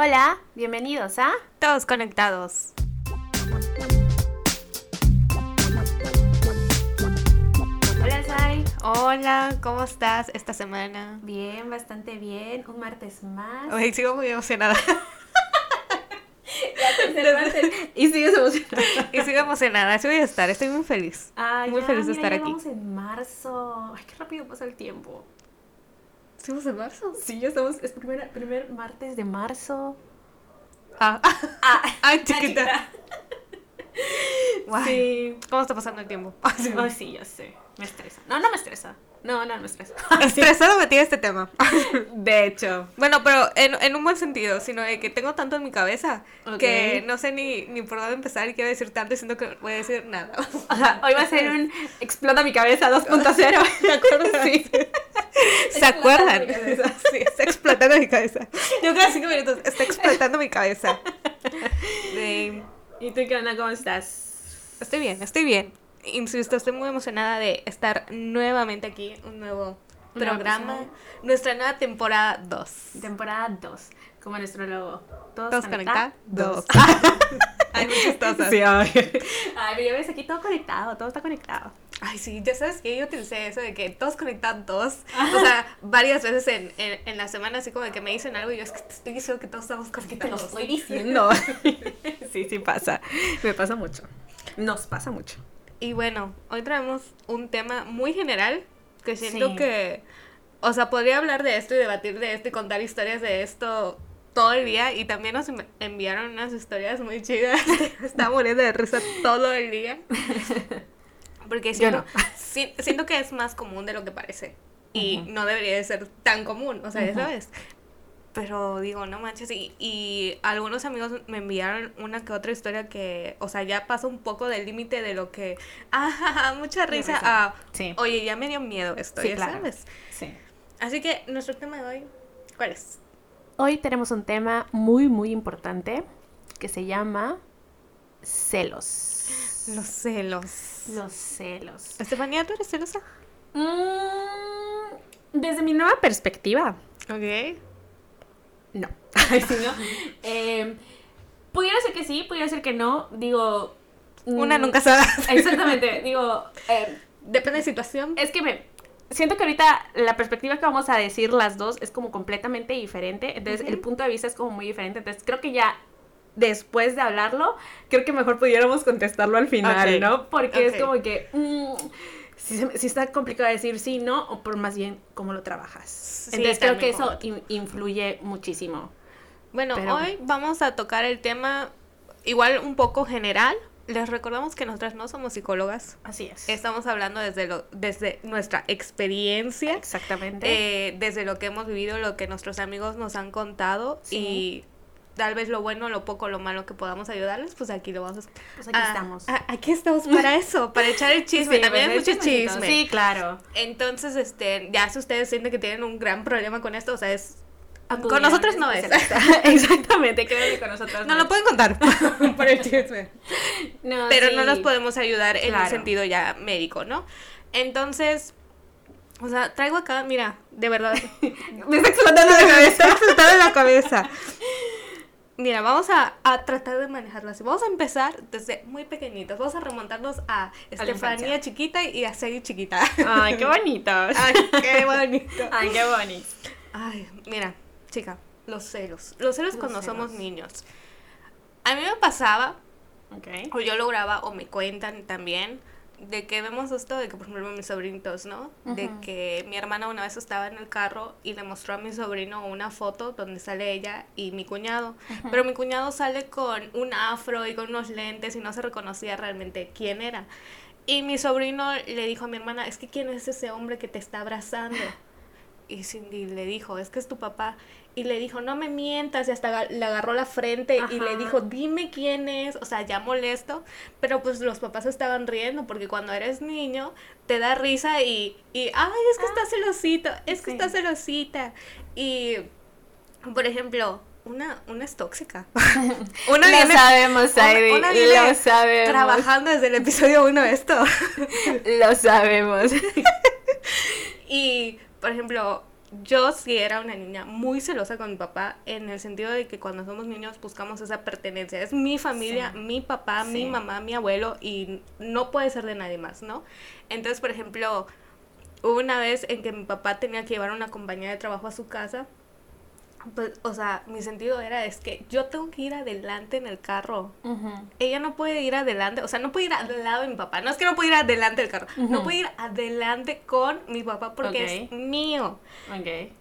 Hola, bienvenidos a Todos conectados. Hola Sai. Hola, ¿cómo estás esta semana? Bien, bastante bien. Un martes más. Hoy sigo muy emocionada. y sigues emocionada. y sigo emocionada, así voy a estar, estoy muy feliz. Ay, muy ya, feliz de mira, estar ya aquí. Estamos en marzo. Ay, qué rápido pasa el tiempo. ¿Estamos en marzo? Sí, ya estamos. Es primer, primer martes de marzo. Ah, Ah, ay, chiquita. Guay. Sí. ¿Cómo está pasando el tiempo? Ay, sí, ya sé. Me estresa. No, no me estresa. No, no, no me estresa. Estresado me tiene este tema. De hecho. Bueno, pero en, en un buen sentido, sino de que tengo tanto en mi cabeza que no sé ni, ni por dónde empezar y quiero decir tanto y siento que voy a decir nada. O sea, hoy va a ser un explota mi cabeza 2.0. ¿Te acuerdas? Sí. ¿Se acuerdan? Sí, está explotando mi cabeza. Yo cada cinco minutos, está explotando mi cabeza. De- ¿Y tú qué onda? ¿Cómo estás? Estoy bien, estoy bien. Insisto, estoy muy emocionada de estar nuevamente aquí, un nuevo programa, episodio. nuestra nueva temporada 2. Temporada 2, como nuestro logo. Todos, Todos conectados. conectados. Dos. Ay, muy chistosas. Sí, ay. Ay, pero ya ves aquí todo conectado, todo está conectado. Ay, sí, ya sabes que yo utilicé eso de que todos conectados todos. O sea, varias veces en, en, en la semana, así como de que me dicen algo y yo es que te estoy diciendo que todos estamos Te lo conectados. estoy diciendo. sí, sí pasa. Me pasa mucho. Nos pasa mucho. Y bueno, hoy traemos un tema muy general que siento Sí. que, o sea, podría hablar de esto y debatir de esto y contar historias de esto todo el día. Y también nos env- enviaron unas historias muy chidas. Estaba muriendo de risa todo el día. Porque siento, no. si- siento que es más común de lo que parece. Y no debería de ser tan común, o sea, ya sabes. Pero digo, no manches, y, y algunos amigos me enviaron una que otra historia que, o sea, ya pasa un poco del límite de lo que, ah, mucha risa, risa. ah, Sí. oye, ya me dio miedo esto, Sí, ya claro. sabes. Sí. Así que nuestro tema de hoy, ¿cuál es? Hoy tenemos un tema muy, muy importante que se llama celos. Los celos. Los celos. Estefanía, ¿tú eres celosa? Mm, desde mi nueva perspectiva, Ok. No. Sí, ¿no? Eh, pudiera ser que sí, pudiera ser que no. Digo. Una mm, nunca sabe. Exactamente. Digo, eh, Depende de situación. es que me. Siento que ahorita la perspectiva que vamos a decir las dos es como completamente diferente. Entonces, el punto de vista es como muy diferente. Entonces, creo que ya después de hablarlo, creo que mejor pudiéramos contestarlo al final. ¿no? Porque es como que. mm, si, está complicado decir sí, no, o por más bien cómo lo trabajas. Sí, Entonces, creo que eso in- influye muchísimo. Bueno, Pero- hoy vamos a tocar el tema igual un poco general. Les recordamos que nosotras no somos psicólogas. Así es. Estamos hablando desde, lo, desde nuestra experiencia, Exactamente. eh, desde lo que hemos vivido, lo que nuestros amigos nos han contado Sí. y tal vez lo bueno, lo poco, lo malo que podamos ayudarles, pues aquí lo vamos a... Pues aquí Ah, estamos. ah, aquí estamos para eso, para echar el chisme. Sí, También hay pues, mucho chisme. Sí, claro. Entonces, este, ya si ustedes sienten que tienen un gran problema con esto, o sea, es... Con nosotros un no es. Exactamente, créanme con nosotros No lo pueden contar por el chisme. No, pero sí. no nos podemos ayudar en un Claro. sentido ya médico, ¿no? Entonces, o sea, traigo acá, mira, de verdad, Me está explotando la cabeza. explotado en la cabeza. Mira, vamos a, a tratar de manejarlo así. Vamos a empezar desde muy pequeñitos. Vamos a remontarnos a Estefanía chiquita y a Sadie chiquita. Ay, qué bonitos. Ay, qué bonito. Ay, qué bonito. Ay, mira, chica, los celos. Los celos Los cuando somos niños. A mí me pasaba o yo lograba o me cuentan también de que vemos esto de que por ejemplo mis sobrinitos, ¿no? De Ujú. que mi hermana una vez estaba en el carro y le mostró a mi sobrino una foto donde sale ella y mi cuñado, Ujú. pero mi cuñado sale con un afro y con unos lentes y no se reconocía realmente quién era. Y mi sobrino le dijo a mi hermana, es que quién es ese hombre que te está abrazando. Y Cindy le dijo, es que es tu papá. Y le dijo, no me mientas. Y hasta le agarró la frente y le dijo, dime quién es. O sea, ya molesto. Pero pues los papás estaban riendo porque cuando eres niño te da risa y, y ay, es que está celosito, es que Sí. está celosita. Y, por ejemplo, una, una es tóxica. una Lo viene- sabemos, Heidi. una viene Lo sabemos. trabajando desde el episodio 1 de esto. Lo sabemos. Y, por ejemplo, yo sí era una niña muy celosa con mi papá en el sentido de que cuando somos niños buscamos esa pertenencia. Es mi familia, Sí. mi papá, mi mamá, mi abuelo y no puede ser de nadie más, ¿no? Entonces, por ejemplo, hubo una vez en que mi papá tenía que llevar una compañía de trabajo a su casa. Pues, o sea, mi sentido era, es que yo tengo que ir adelante en el carro ella no puede ir adelante, o sea, no puede ir al lado de mi papá. No es que no puede ir adelante del carro, no puede ir adelante con mi papá porque es mío. Ok.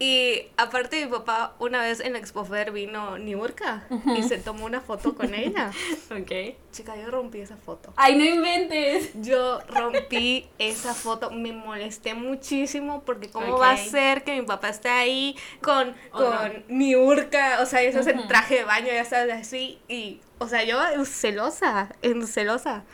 Y aparte mi papá una vez en Expofer vino Niurka y se tomó una foto con ella. Ok. Chica, yo rompí esa foto. Ay, no inventes. Yo rompí esa foto, me molesté muchísimo porque cómo va a ser que mi papá esté ahí con, Otra. con Niurka, o sea, eso es en Ujú. traje de baño, ya sabes, así, y, o sea, yo celosa, en celosa,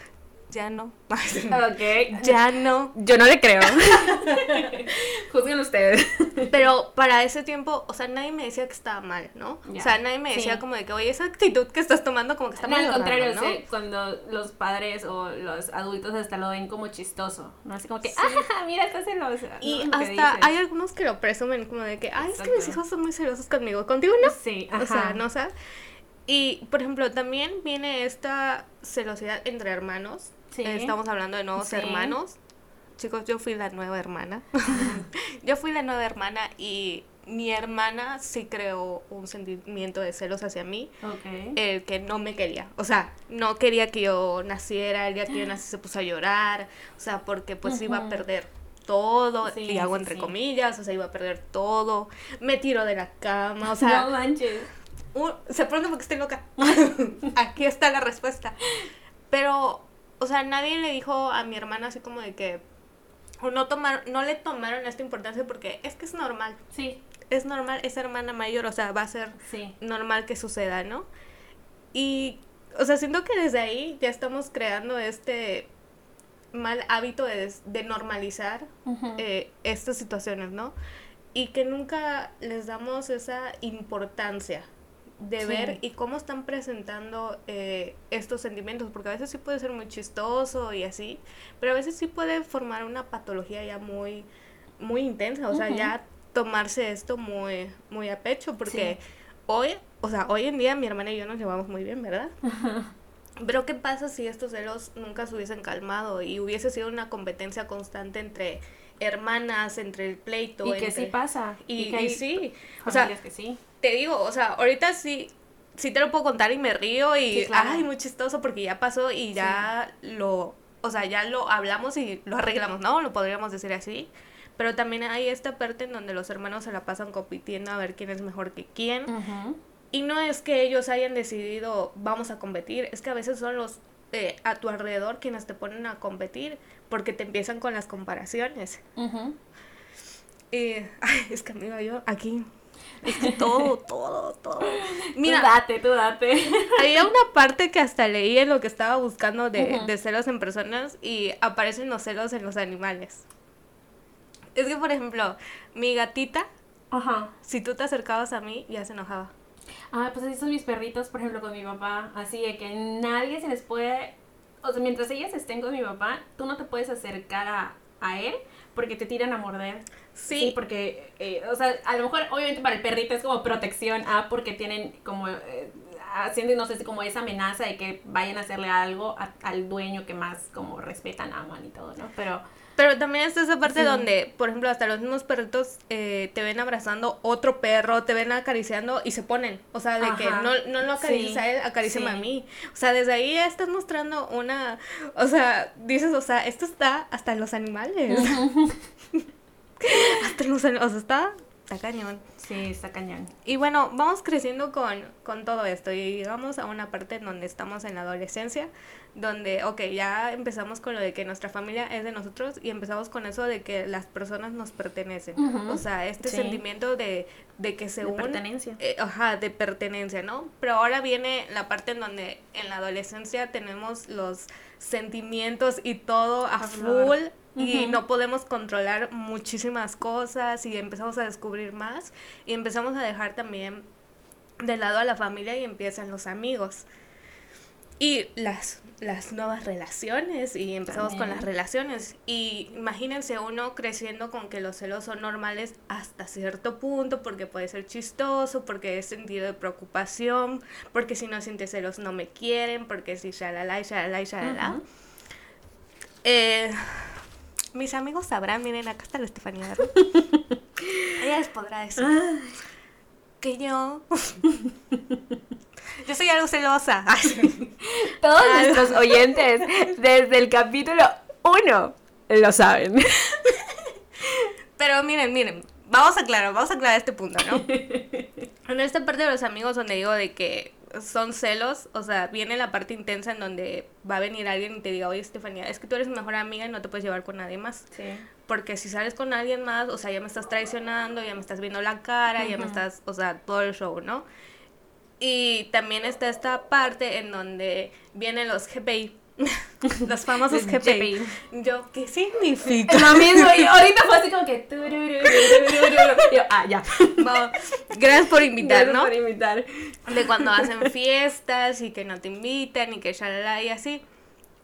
ya no, Ok. ya no, Yo no le creo. Juzguen ustedes. pero para ese tiempo, o sea, nadie me decía que estaba mal, ¿no? O sea, nadie me decía Sí. como de que, oye, esa actitud que estás tomando como que está No, mal. al contrario, ¿no? sí, cuando los padres o los adultos hasta lo ven como chistoso, ¿no? Así como que, Sí. ah, mira, está celosa. Y hasta hay algunos que lo presumen como de que, ay, es que mis hijos son muy celosos conmigo, contigo no. Sí, O sea, ajá. no sé. Y, por ejemplo, también viene esta celosidad entre hermanos. Sí. Estamos hablando de nuevos Sí. hermanos. Chicos, yo fui la nueva hermana. yo fui la nueva hermana y mi hermana sí creó un sentimiento de celos hacia mí, el que no me quería. O sea, no quería que yo naciera, el día que yo nací se puso a llorar, o sea, porque pues iba a perder todo, Sí, y hago entre sí. comillas, o sea, iba a perder todo, me tiró de la cama, o sea, no manches. un- se pregunta porque estoy loca. Aquí está la respuesta. Pero, o sea, nadie le dijo a mi hermana así como de que o no tomar, no le tomaron esta importancia porque es que es normal. Sí, Es normal, es hermana mayor, o sea, va a ser sí. normal que suceda, ¿no? Y, o sea, siento que desde ahí ya estamos creando este mal hábito de, de normalizar eh, estas situaciones, ¿no? Y que nunca les damos esa importancia de Sí. ver y cómo están presentando eh, estos sentimientos, porque a veces sí puede ser muy chistoso y así, pero a veces sí puede formar una patología ya muy, muy intensa, o sea, ya tomarse esto muy, muy a pecho, porque Sí. hoy, o sea, hoy en día mi hermana y yo nos llevamos muy bien, ¿verdad? Pero ¿qué pasa si estos celos nunca se hubiesen calmado y hubiese sido una competencia constante entre hermanas, entre el pleito? Y que sí pasa. Y, que hay sí, o sea, que sí. te digo, o sea, ahorita sí, sí te lo puedo contar y me río y, Sí, claro. ay, muy chistoso porque ya pasó y ya lo, o sea, ya lo hablamos y lo arreglamos, ¿no? Lo podríamos decir así. Pero también hay esta parte en donde los hermanos se la pasan compitiendo a ver quién es mejor que quién. Y no es que ellos hayan decidido vamos a competir, es que a veces son los eh, a tu alrededor quienes te ponen a competir porque te empiezan con las comparaciones. Ujú. Y, ay, es que amiga, yo aquí, es que todo, todo, todo. Mira, Tú date, tú date. había una parte que hasta leí en lo que estaba buscando de, celos en personas y aparecen los celos en los animales. Es que, por ejemplo, mi gatita, Ajá. si tú te acercabas a mí, ya se enojaba. Ah, pues así son mis perritos, por ejemplo, con mi papá. Así de que nadie se les puede. O sea, mientras ellas estén con mi papá, tú no te puedes acercar a, a él porque te tiran a morder. Sí, porque, eh, o sea, a lo mejor, obviamente para el perrito es como protección, ah, porque tienen como. eh, haciendo, no sé, si como esa amenaza de que vayan a hacerle algo a- al dueño que más como respetan, aman y todo, ¿no? Pero. Pero también está esa parte Sí. donde, por ejemplo, hasta los mismos perritos eh, te ven abrazando otro perro, te ven acariciando y se ponen. O sea, de que no, no lo acaricies Sí, a él, acaríciame sí. a mí. O sea, desde ahí ya estás mostrando una. O sea, dices, o sea, esto está hasta en los animales. hasta en los animales. O sea, está, está cañón. Sí, está cañón. Y bueno, vamos creciendo con, con todo esto y llegamos a una parte en donde estamos en la adolescencia, donde, ok, ya empezamos con lo de que nuestra familia es de nosotros y empezamos con eso de que las personas nos pertenecen. O sea, este Sí. sentimiento de, de que se De pertenencia. eh, ajá, de pertenencia, ¿no? Pero ahora viene la parte en donde en la adolescencia tenemos los sentimientos y todo a full y no podemos controlar muchísimas cosas y empezamos a descubrir más y empezamos a dejar también de lado a la familia y empiezan los amigos. y las, las nuevas relaciones y empezamos con las relaciones. Y imagínense uno creciendo con que los celos son normales hasta cierto punto porque puede ser chistoso, porque es sentido de preocupación, porque si no sientes celos no me quieren, porque si shalala y shalala y shalala. Ujú. Eh, mis amigos sabrán, miren, acá está la Estefanía. Ella les podrá decir que yo... yo soy algo celosa. Todos Ah. nuestros oyentes, desde el capítulo 1, lo saben. Pero miren, miren, vamos a aclarar, vamos a aclarar este punto, ¿no? En esta parte de los amigos donde digo de que son celos, o sea, viene la parte intensa en donde va a venir alguien y te diga, oye, Estefanía, es que tú eres mi mejor amiga y no te puedes llevar con nadie más. Sí. Porque si sales con alguien más, o sea, ya me estás traicionando, ya me estás viendo la cara, ya me estás, o sea, todo el show, ¿no? Y también está esta parte en donde vienen los GPI, los famosos GPI. Yo, ¿qué significa? Lo mismo, y ahorita fue así como que... Yo, ah, ya. Vamos, gracias por invitar, Gracias ¿no? por invitar. De cuando hacen fiestas y que no te invitan y que shalala y así.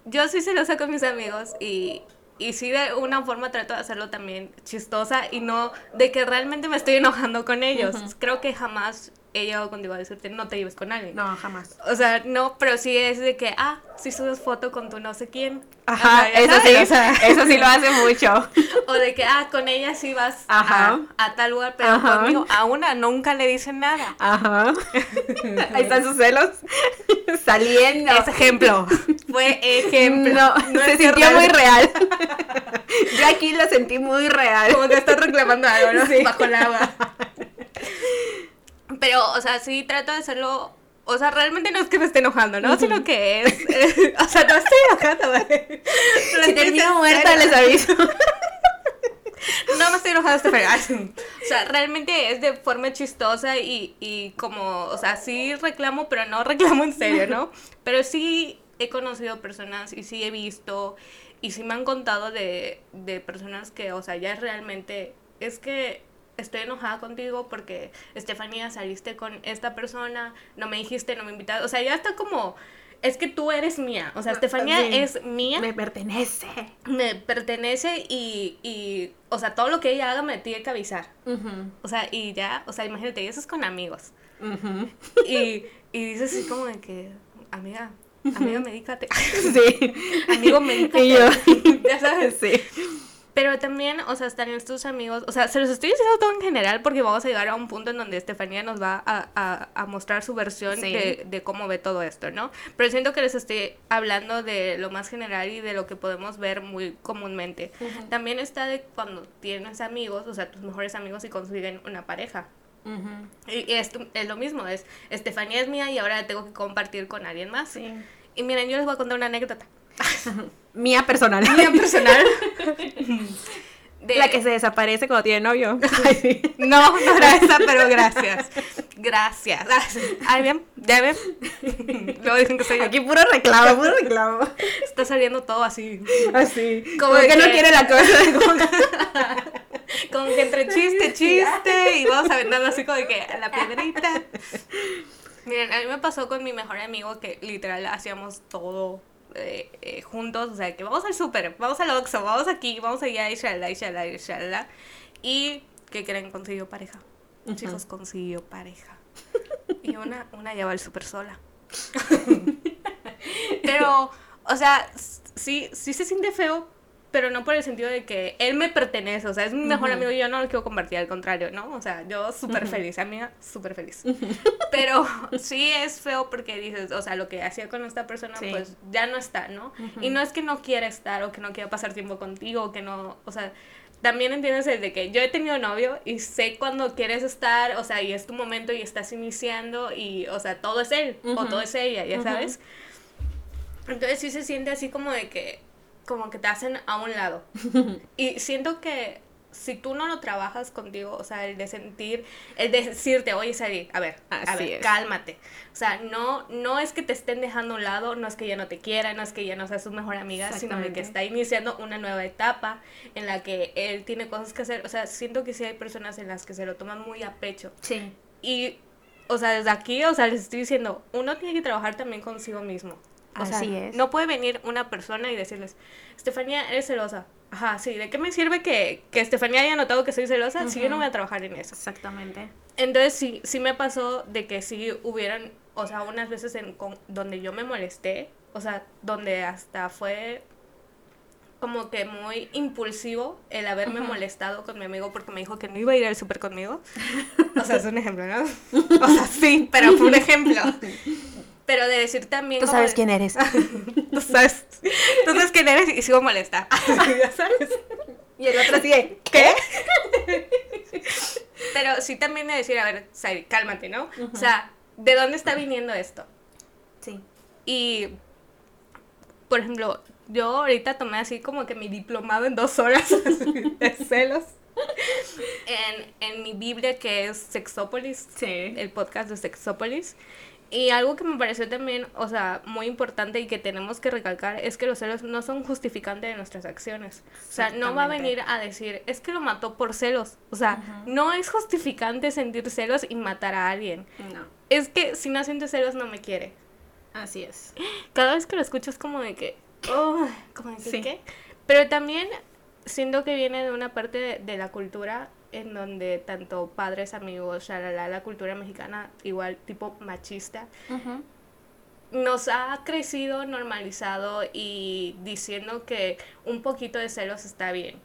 Yo sí se lo saco a mis amigos y, y sí de una forma trato de hacerlo también chistosa y no de que realmente me estoy enojando con ellos. Ujú. Creo que jamás he llegado contigo a decirte no te lleves con alguien. No, jamás. O sea, no, pero sí es de que, ah, si subes foto con tu no sé quién. Ajá, O sea, ya eso sí, eso sí lo hace mucho. o de que, ah, con ella sí vas Ajá. A, a tal lugar, pero Ajá. conmigo a una nunca le dicen nada. Ajá. Ahí están sus celos saliendo. Es ejemplo. Fue ejemplo. No, No se sintió muy real- real. Yo aquí lo sentí muy real. Como que estás reclamando algo, ¿no? Sí. Bajo el agua. Pero, o sea, sí trato de hacerlo. O sea, realmente no es que me esté enojando, ¿no? Sino que es. eh, o sea, no estoy enojando, güey. Pero Si termino muerta, les aviso. No me estoy enojando este fregado. O sea, realmente es de forma chistosa y, y como, o sea, sí reclamo, pero no reclamo en serio, ¿no? Pero sí he conocido personas y sí he visto y sí me han contado de, de personas que, o sea, ya realmente, es que estoy enojada contigo porque, Estefanía, saliste con esta persona, no me dijiste, no me invitaste, o sea, ya está como... Es que tú eres mía, o sea, Estefanía Sí. es mía Me pertenece. me pertenece y, y, o sea, todo lo que ella haga me tiene que avisar. O sea, y ya, o sea, imagínate, y eso es con amigos. Y, y dices así como de que, amiga, amiga, medícate. Sí. Amigo, medícate. Y yo. ya sabes. Sí. Pero también, o sea, están estos amigos, o sea, se los estoy diciendo todo en general porque vamos a llegar a un punto en donde Estefanía nos va a, a, a mostrar su versión Sí. de, de cómo ve todo esto, ¿no? Pero siento que les estoy hablando de lo más general y de lo que podemos ver muy comúnmente. Ujú. También está de cuando tienes amigos, o sea, tus mejores amigos y consiguen una pareja. Ujú. Y, y es, es lo mismo, es Estefanía es mía y ahora la tengo que compartir con alguien más. Sí. Y miren, yo les voy a contar una anécdota. Mía personal. Mía personal. De- La que se desaparece cuando tiene novio. Ay, sí. No, no era esa, pero gracias. Gracias. Ay, bien, ya ven. Luego dicen que soy yo. Aquí puro reclamo, puro reclamo. Está saliendo todo así. Así. Como Como que no quiere la cosa. Como que- Como que entre chiste, chiste. Y vamos aventando así como de que a la piedrita. Miren, a mí me pasó con mi mejor amigo que literal hacíamos todo eh, eh, juntos. O sea, que vamos al súper, vamos al Oxxo, vamos aquí, vamos allá, y shalala, y shalala, y shalala. Y que creen, consiguió pareja. Chicos, consiguió pareja. Y una, una ya va al súper sola. Pero, o sea, sí, sí se siente feo, pero no por el sentido de que él me pertenece, o sea, es mi mejor amigo y yo no lo quiero compartir, al contrario, ¿no? O sea, yo súper feliz, amiga, súper feliz. Pero sí es feo porque dices, o sea, lo que hacía con esta persona, Sí. pues ya no está, ¿no? Y no es que no quiera estar o que no quiera pasar tiempo contigo, o que no, o sea, también entiendes el de que yo he tenido novio y sé cuando quieres estar, o sea, y es tu momento y estás iniciando y, o sea, todo es él o todo es ella, ya sabes. Entonces sí se siente así como de que, como que te hacen a un lado. Y siento que si tú no lo trabajas contigo, o sea, el de sentir, el de decirte, oye, Sari, a ver, a ver, es. cálmate. O sea, no, no es que te estén dejando a un lado, no es que ya no te quiera, no es que ya no sea su mejor amiga, sino de que está iniciando una nueva etapa en la que él tiene cosas que hacer. O sea, siento que sí hay personas en las que se lo toman muy a pecho. Sí. Y, o sea, desde aquí, o sea, les estoy diciendo, uno tiene que trabajar también consigo mismo. O sea, Así es. no puede venir una persona y decirles, Estefanía, eres celosa. Ajá, sí, ¿de qué me sirve que, que Estefanía haya notado que soy celosa si yo no voy a trabajar en eso? Exactamente. Entonces sí, sí me pasó de que sí hubieran, o sea, unas veces en con- donde yo me molesté, o sea, donde hasta fue como que muy impulsivo el haberme molestado con mi amigo porque me dijo que no iba a ir al súper conmigo. O sea, es un ejemplo, ¿no? O sea, sí, pero fue un ejemplo. Pero de decir también... Tú como sabes de- quién eres. Tú sabes, tú sabes quién eres y sigo molesta. ya sabes. y el otro sigue. ¿Qué? Pero sí también de decir, a ver, Sairi, cálmate, ¿no? O sea, ¿de dónde está viniendo esto? Sí. Y, por ejemplo, yo ahorita tomé así como que mi diplomado en dos horas de celos. En, en mi Biblia que es Sexópolis, Sí. el podcast de Sexópolis. Y algo que me pareció también, o sea, muy importante y que tenemos que recalcar es que los celos no son justificantes de nuestras acciones. O sea, no va a venir a decir, es que lo mató por celos. O sea, no es justificante sentir celos y matar a alguien. No. Es que si no sientes celos no me quiere. Así es. Cada vez que lo escucho es como de que, oh, como de que, Sí. ¿qué? Pero también siento que viene de una parte de, de la cultura en donde tanto padres, amigos, shalala, la cultura mexicana, igual tipo machista, nos ha crecido, normalizado y diciendo que un poquito de celos está bien.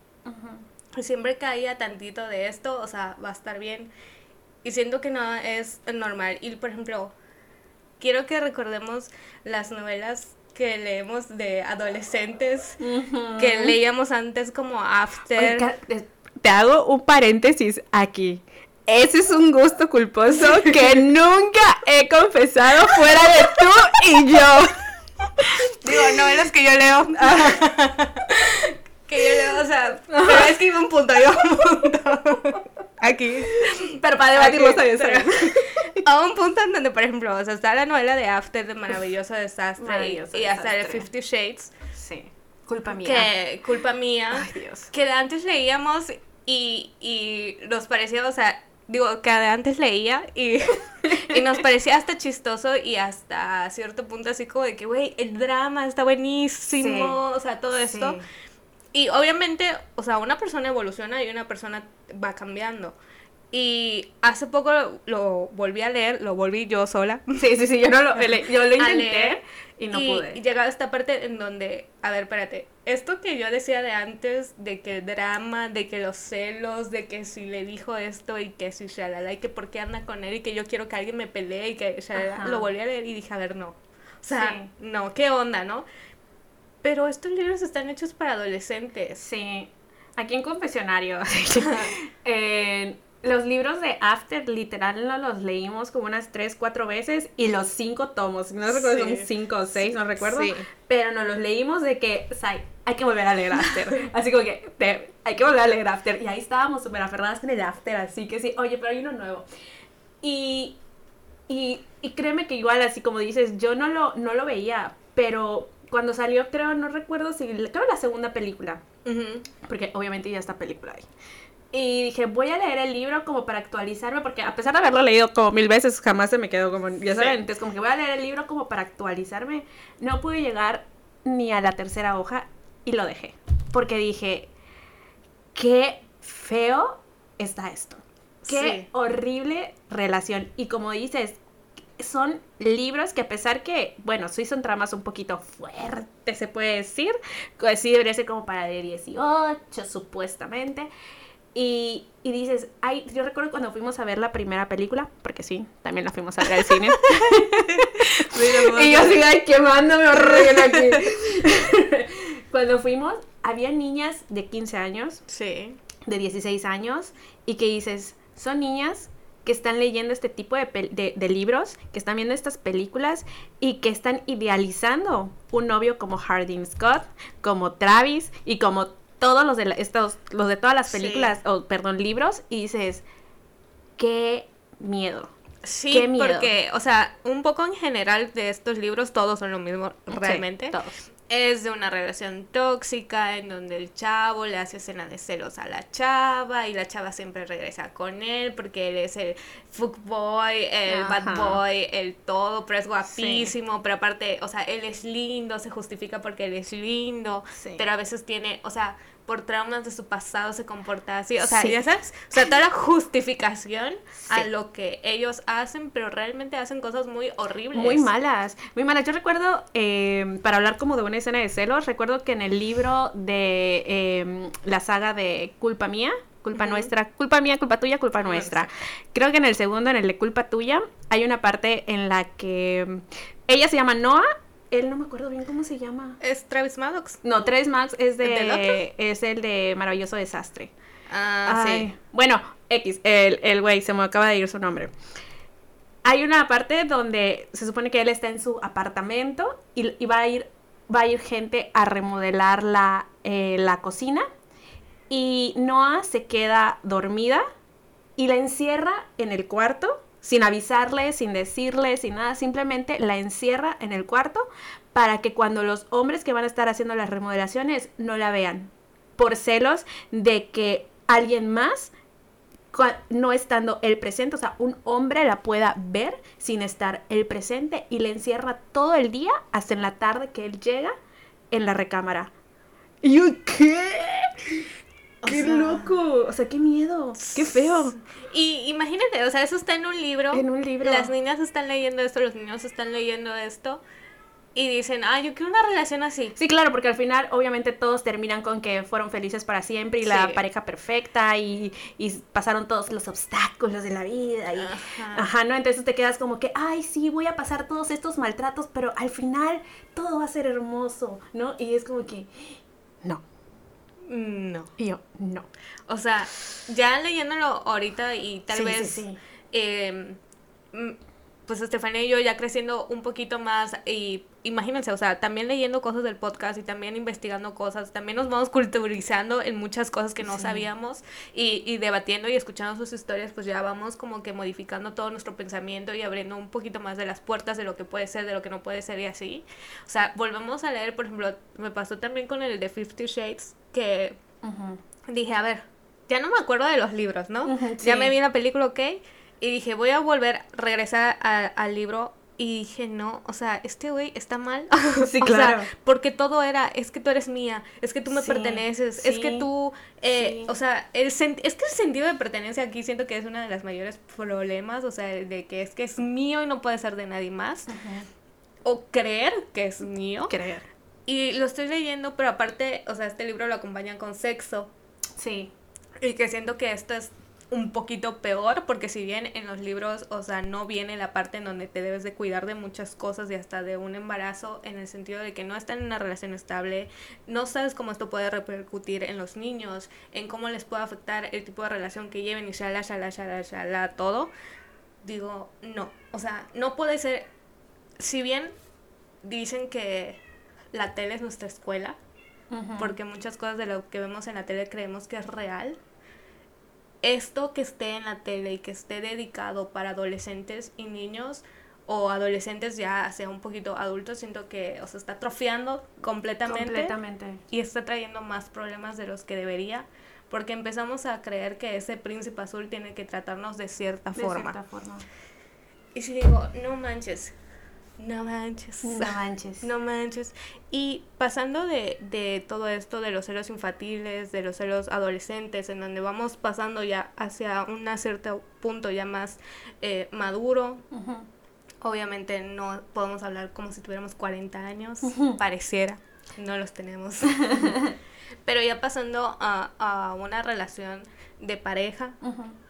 Y siempre caía tantito de esto, o sea, va a estar bien. Y siento que no es normal. Y por ejemplo, quiero que recordemos las novelas que leemos de adolescentes, que leíamos antes como After. Te hago un paréntesis aquí. Ese es un gusto culposo que nunca he confesado fuera de tú y yo. Digo, novelas que yo leo. que yo leo, o sea, pero es que iba un punto, iba un punto. Aquí. Pero para debatirlo bien. A un punto en donde, por ejemplo, o sea, está la novela de After de Maravilloso Desastre y- Maravilloso y, hasta de. Fifty Shades, Sí. Culpa mía. que culpa mía, Ay, Dios. que antes leíamos y, y nos parecía, o sea, digo, que antes leía y, y nos parecía hasta chistoso y hasta cierto punto así como de que, güey, el drama está buenísimo, o sea, todo esto. Sí. Y obviamente, o sea, una persona evoluciona y una persona va cambiando. Y hace poco lo, lo volví a leer, lo volví yo sola. Sí, sí, sí, yo, no lo, yo lo intenté y no y, pude. y llegaba esta parte en donde, a ver, espérate, esto que yo decía de antes, de que el drama, de que los celos, de que si le dijo esto y que si shalala, y que por qué anda con él y que yo quiero que alguien me pelee y que shalala, lo volví a leer y dije, a ver, no. O sea, Sí. no, ¿qué onda, no? Pero estos libros están hechos para adolescentes. Sí, aquí en confesionario. eh, los libros de After literal no los leímos como unas 3, 4 veces y los 5 tomos. No recuerdo si Sí. son 5 o 6, no recuerdo. Sí. Pero nos los leímos de que, o sea, hay que volver a leer After. así como que te- hay que volver a leer After. Y ahí estábamos súper aferradas en el After, así que sí, oye, pero hay uno nuevo. Y, y, y créeme que igual, así como dices, yo no lo, no lo veía, pero cuando salió, creo, no recuerdo si, creo la segunda película Ujú. porque obviamente ya está película ahí. Y dije, voy a leer el libro como para actualizarme, porque a pesar de haberlo leído como mil veces, jamás se me quedó como, ya saben, Sí. entonces como que voy a leer el libro como para actualizarme. No pude llegar ni a la tercera hoja y lo dejé, porque dije, qué feo está esto. Qué Sí. horrible relación. Y como dices, son libros que a pesar que, bueno, sí son tramas un poquito fuertes, se puede decir, pues sí debería ser como para de 18, supuestamente. Y, y dices, ay, yo recuerdo cuando fuimos a ver la primera película, porque sí, también la fuimos a ver al cine. y yo sigo ay, quemándome horrible aquí. cuando fuimos, había niñas de 15 años, Sí. de 16 años, y que dices, son niñas que están leyendo este tipo de, de- de libros, que están viendo estas películas y que están idealizando un novio como Hardin Scott, como Travis y como todos los de la- estos, los de todas las Sí. películas, o perdón, libros, y dices, qué miedo. Sí, Qué miedo. porque, o sea, un poco en general de estos libros todos son lo mismo realmente. Sí, todos. Es de una relación tóxica en donde el chavo le hace escena de celos a la chava y la chava siempre regresa con él porque él es el fuckboy, el bad boy, el todo, pero es guapísimo, pero aparte, o sea, él es lindo, se justifica porque él es lindo, pero a veces tiene, o sea, por traumas de su pasado se comporta así. O sea, ya sabes, o sea, toda la justificación a lo que ellos hacen, pero realmente hacen cosas muy horribles. Muy malas, muy malas. Yo recuerdo, em, para hablar como de una escena de celos, recuerdo que en el libro de em, la saga de Culpa Mía, culpa nuestra, culpa mía, culpa tuya, culpa nuestra. Creo que en el segundo, en el de culpa tuya, hay una parte en la que em, ella se llama Noah él no me acuerdo bien cómo se llama. ¿Es Travis Maddox? No, Travis Maddox es de... es el de Maravilloso Desastre. Ah, sí. Bueno, X, el güey, se me acaba de ir su nombre. Hay una parte donde se supone que él está en su apartamento y, va a ir va a ir gente a remodelar la, eh, la cocina y Noah se queda dormida y la encierra en el cuarto sin avisarle, sin decirle, sin nada, simplemente la encierra en el cuarto para que cuando los hombres que van a estar haciendo las remodelaciones no la vean, por celos de que alguien más no estando el presente, o sea, un hombre la pueda ver sin estar el presente y le encierra todo el día hasta en la tarde que él llega en la recámara. ¿Y qué? ¡Qué loco! O sea, qué miedo, qué feo. Y imagínate, o sea, eso está en un libro. En un libro. Las niñas están leyendo esto, los niños están leyendo esto. Y dicen, ah, yo quiero una relación así. Sí, claro, porque al final obviamente todos terminan con que fueron felices para siempre y la pareja perfecta y, y, pasaron todos los obstáculos de la vida. Y, ajá. ajá, ¿no? Entonces te quedas como que, ay, sí, voy a pasar todos estos maltratos, pero al final todo va a ser hermoso, ¿no? Y es como que, no. No. Y yo, no. O sea, ya leyéndolo ahorita y tal vez. Em, mm, pues Estefanía y yo ya creciendo un poquito más y imagínense, o sea, también leyendo cosas del podcast y también investigando cosas, también nos vamos culturizando en muchas cosas que no sabíamos y, y, debatiendo y escuchando sus historias, pues ya vamos como que modificando todo nuestro pensamiento y abriendo un poquito más de las puertas de lo que puede ser, de lo que no puede ser y así. O sea, volvemos a leer, por ejemplo, me pasó también con el de Fifty Shades, que dije, a ver, ya no me acuerdo de los libros, ¿no? Ya me vi la película, ok. Y dije, voy a volver, regresar al libro. Y dije, no, o sea, este güey está mal. Sí, claro. porque todo era, es que tú eres mía, es que tú me perteneces, es que tú, eh, o sea, el es que el sentido de pertenencia aquí siento que es uno de los mayores problemas, o sea, de que es que es mío y no puede ser de nadie más. O creer que es mío. Creer. Y lo estoy leyendo, pero aparte, o sea, este libro lo acompañan con sexo. Sí. Y que siento que esto es un poquito peor porque si bien en los libros, o sea, no viene la parte en donde te debes de cuidar de muchas cosas y hasta de un embarazo en el sentido de que no están en una relación estable, no sabes cómo esto puede repercutir en los niños, en cómo les puede afectar el tipo de relación que lleven y shala, shala, shala, shala, todo. Digo, no, o sea, no puede ser, si bien dicen que la tele es nuestra escuela, porque muchas cosas de lo que vemos en la tele creemos que es real. Esto que esté en la tele y que esté dedicado para adolescentes y niños o adolescentes ya sea un poquito adultos, siento que o está atrofiando completamente, completamente y está trayendo más problemas de los que debería porque empezamos a creer que ese príncipe azul tiene que tratarnos de cierta de forma. Cierta forma. Y si digo, no manches, no manches. No manches. No manches. Y pasando de, de, todo esto, de los celos infantiles, de los celos adolescentes, en donde vamos pasando ya hacia un cierto punto ya más eh, maduro, obviamente no podemos hablar como si tuviéramos 40 años, pareciera, no los tenemos. Pero ya pasando a, a, una relación de pareja,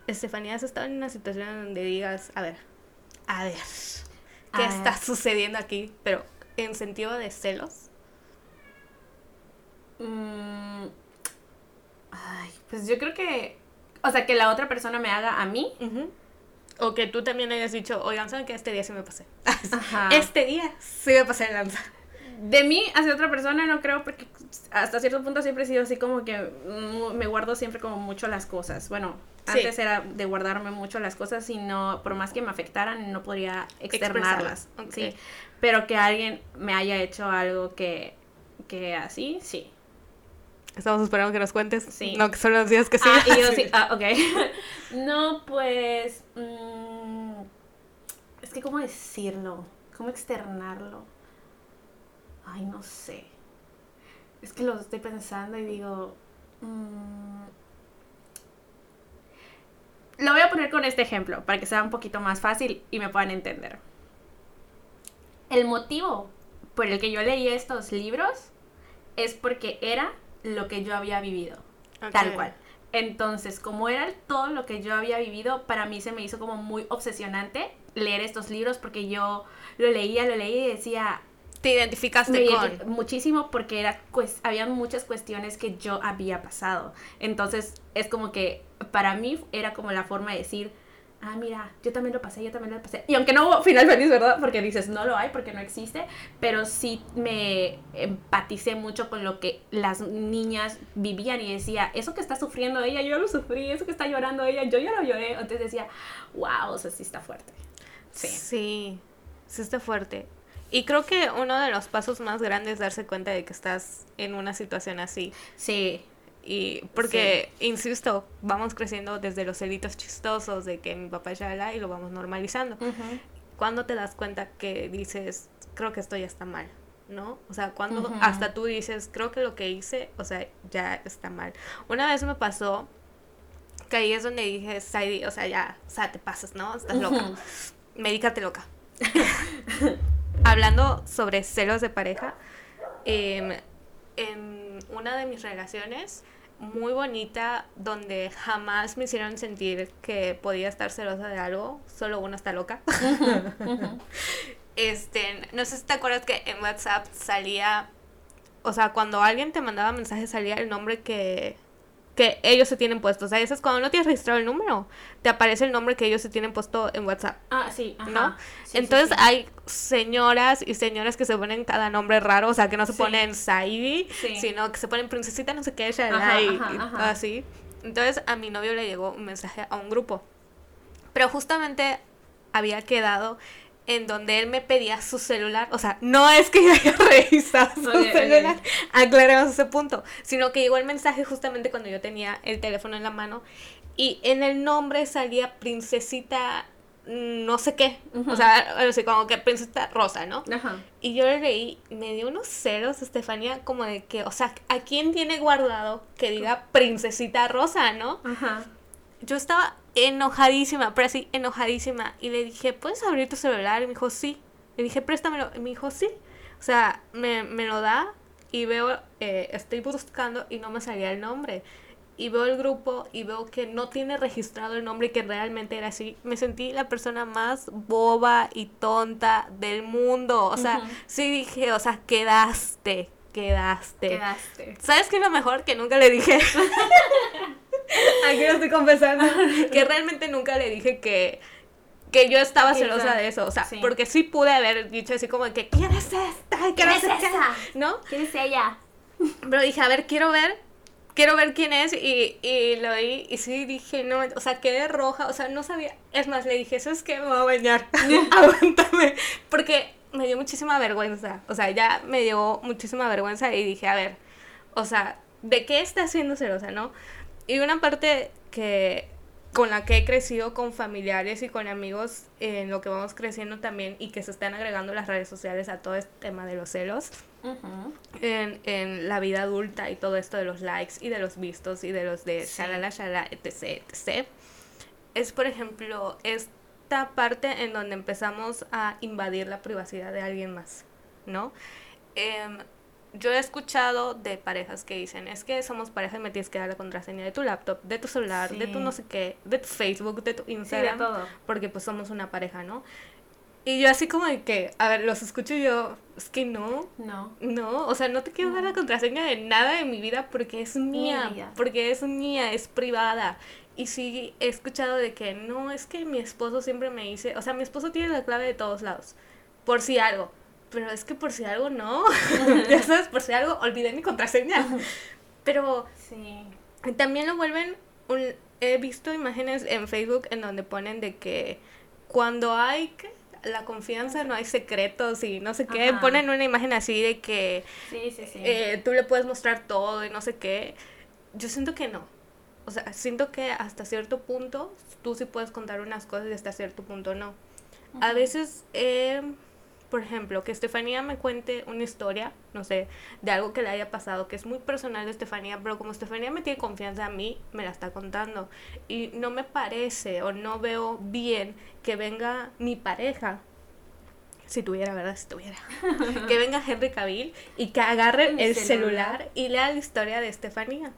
Estefanía, ¿has estado en una situación donde digas, a ver, a ver qué ah. está sucediendo aquí, pero en sentido de celos. Mm, ay, pues yo creo que, o sea, que la otra persona me haga a mí. O que tú también hayas dicho, oigan, ¿saben que este día sí me pasé? Este día sí me pasé el lanza. De mí hacia otra persona no creo porque hasta cierto punto siempre he sido así como que mm, me guardo siempre como mucho las cosas. Bueno, antes era de guardarme mucho las cosas y no, por más que me afectaran, no podría externarlas. Sí. Pero que alguien me haya hecho algo que que así, sí. Estamos esperando que nos cuentes. Sí. No, que son los días que sí. Ah, y yo sí, ah, ok. no, pues... mm, es que, ¿cómo decirlo? ¿Cómo externarlo? Ay, no sé. Es que lo estoy pensando y digo... mm, lo voy a poner con este ejemplo para que sea un poquito más fácil y me puedan entender. El motivo por el que yo leí estos libros es porque era lo que yo había vivido. Tal cual. Entonces, como era todo lo que yo había vivido, para mí se me hizo como muy obsesionante leer estos libros porque yo lo leía, lo leía y decía, Te identificaste con. muchísimo porque era pues había muchas cuestiones que yo había pasado. Entonces, es como que para mí era como la forma de decir, ah, mira, yo también lo pasé, yo también lo pasé. Y aunque no hubo final feliz, ¿verdad? Porque dices, no lo hay porque no existe, pero sí me empaticé mucho con lo que las niñas vivían y decía, eso que está sufriendo ella, yo lo sufrí, eso que está llorando ella, yo ya lo lloré. Entonces decía, wow, o sea, sí está fuerte. Sí. Sí, sí está fuerte. Y creo que uno de los pasos más grandes es darse cuenta de que estás en una situación así. Sí, Y porque, insisto, vamos creciendo desde los celitos chistosos de que mi papá es Yala y lo vamos normalizando. Ujú. ¿Cuándo te das cuenta que dices, creo que esto ya está mal? ¿No? O sea, cuando hasta tú dices, creo que lo que hice, o sea, ya está mal. Una vez me pasó que ahí es donde dije, Saidi, o sea, ya, o sea, te pasas, ¿no? Estás loca. Ujú. Medícate loca. Hablando sobre celos de pareja, em, en una de mis relaciones muy bonita, donde jamás me hicieron sentir que podía estar celosa de algo, solo una está loca. Este, no sé si te acuerdas que en WhatsApp salía, o sea, cuando alguien te mandaba mensaje salía el nombre que, que ellos se tienen puesto. O sea, eso es cuando no tienes registrado el número, te aparece el nombre que ellos se tienen puesto en WhatsApp. Ah, sí, ajá. ¿no? Sí, Entonces sí. hay señoras y señoras que se ponen cada nombre raro, o sea, que no se ponen Saidi, sino que se ponen princesita no sé qué, shalala, Ajá, y, ajá, y ajá. así. Entonces a mi novio le llegó un mensaje a un grupo. Pero justamente había quedado en donde él me pedía su celular, o sea, no es que yo haya revisado su celular, aclaremos ese punto, sino que llegó el mensaje justamente cuando yo tenía el teléfono en la mano y en el nombre salía princesita mm, no sé qué, o sea, algo así como que princesita rosa, ¿no? Ajá. Y yo le leí, me dio unos celos, Estefanía, como de que, o sea, ¿a quién tiene guardado que diga princesita rosa, no? Ajá. Yo estaba enojadísima, pero así, enojadísima. Y le dije, ¿puedes abrir tu celular? Y me dijo, sí. Le dije, préstamelo. Y me dijo, sí. O sea, me, me lo da y veo, eh, estoy buscando y no me salía el nombre. Y veo el grupo y veo que no tiene registrado el nombre y que realmente era así. Me sentí la persona más boba y tonta del mundo. O sea, Ujú. sí dije, o sea, quedaste, quedaste. Quedaste. ¿Sabes qué es lo mejor? Que nunca le dije. Aquí lo estoy confesando. Que realmente nunca le dije que, que yo estaba Que celosa esa- de eso. O sea, sí. porque sí pude haber dicho así como que, ¿quién es esta? Que ¿Quién no es qué", esa? ¿No? ¿Quién es ella? Pero dije, a ver, quiero ver. Quiero ver quién es y, y lo vi y sí dije, no, o sea, quedé roja, o sea, no sabía. Es más, le dije, ¿sabes qué? Me voy a bañar. Aguántame. Porque me dio muchísima vergüenza. O sea, ya me dio muchísima vergüenza y dije, a ver, o sea, ¿de qué está haciendo celosa, no? Y una parte que con la que he crecido con familiares y con amigos en lo que vamos creciendo también y que se están agregando las redes sociales a todo este tema de los celos Ujú. en, en la vida adulta y todo esto de los likes y de los vistos y de los de Sí. shalala, shalala, etc, etc. Es, por ejemplo, esta parte en donde empezamos a invadir la privacidad de alguien más, ¿no? Em, yo he escuchado de parejas que dicen, es que somos pareja y me tienes que dar la contraseña de tu laptop, de tu celular, de tu no sé qué, de tu Facebook, de tu Sí, de Instagram todo. porque pues somos una pareja, ¿no? Y yo así como de que, a ver, los escucho y yo, es que no, No. no, o sea, no te quiero dar la contraseña de nada de mi vida porque es mía, vida. porque es mía, es privada. Y sí, he escuchado de que no, es que mi esposo siempre me dice, o sea, mi esposo tiene la clave de todos lados, por si algo. Pero es que por si algo no, ya sabes, por si algo olvidé mi contraseña. Pero Sí. también lo vuelven un- he visto imágenes en Facebook en donde ponen de que cuando hay ¿qué? la confianza, no hay secretos y no sé qué. Ajá. Ponen una imagen así de que Sí, sí, sí. eh, tú le puedes mostrar todo y no sé qué. Yo siento que no. O sea, siento que hasta cierto punto tú sí puedes contar unas cosas y hasta cierto punto no. A veces, eh, por ejemplo, que Estefanía me cuente una historia, no sé, de algo que le haya pasado, que es muy personal de Estefanía, pero como Estefanía me tiene confianza a mí, me la está contando. Y no me parece o no veo bien que venga mi pareja. Si tuviera, ¿verdad? Si tuviera. que venga Henry Cavill y que agarre el celular. celular y lea la historia de Estefanía.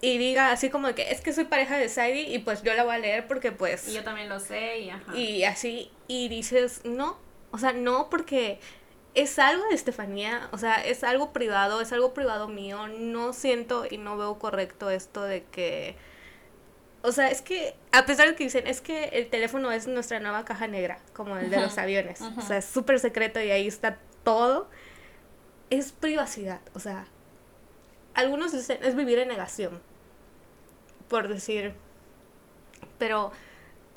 Y diga así como que es que soy pareja de Sadie y pues yo la voy a leer porque pues... Y yo también lo sé y ajá. Y así, y dices, no, o sea, no porque es algo de Estefanía, o sea, es algo privado, es algo privado mío, no siento y no veo correcto esto de que, o sea, es que, a pesar de que dicen, es que el teléfono es nuestra nueva caja negra, como el de los aviones, o sea, es súper secreto y ahí está todo, es privacidad, o sea, algunos dicen, es vivir en negación, por decir, pero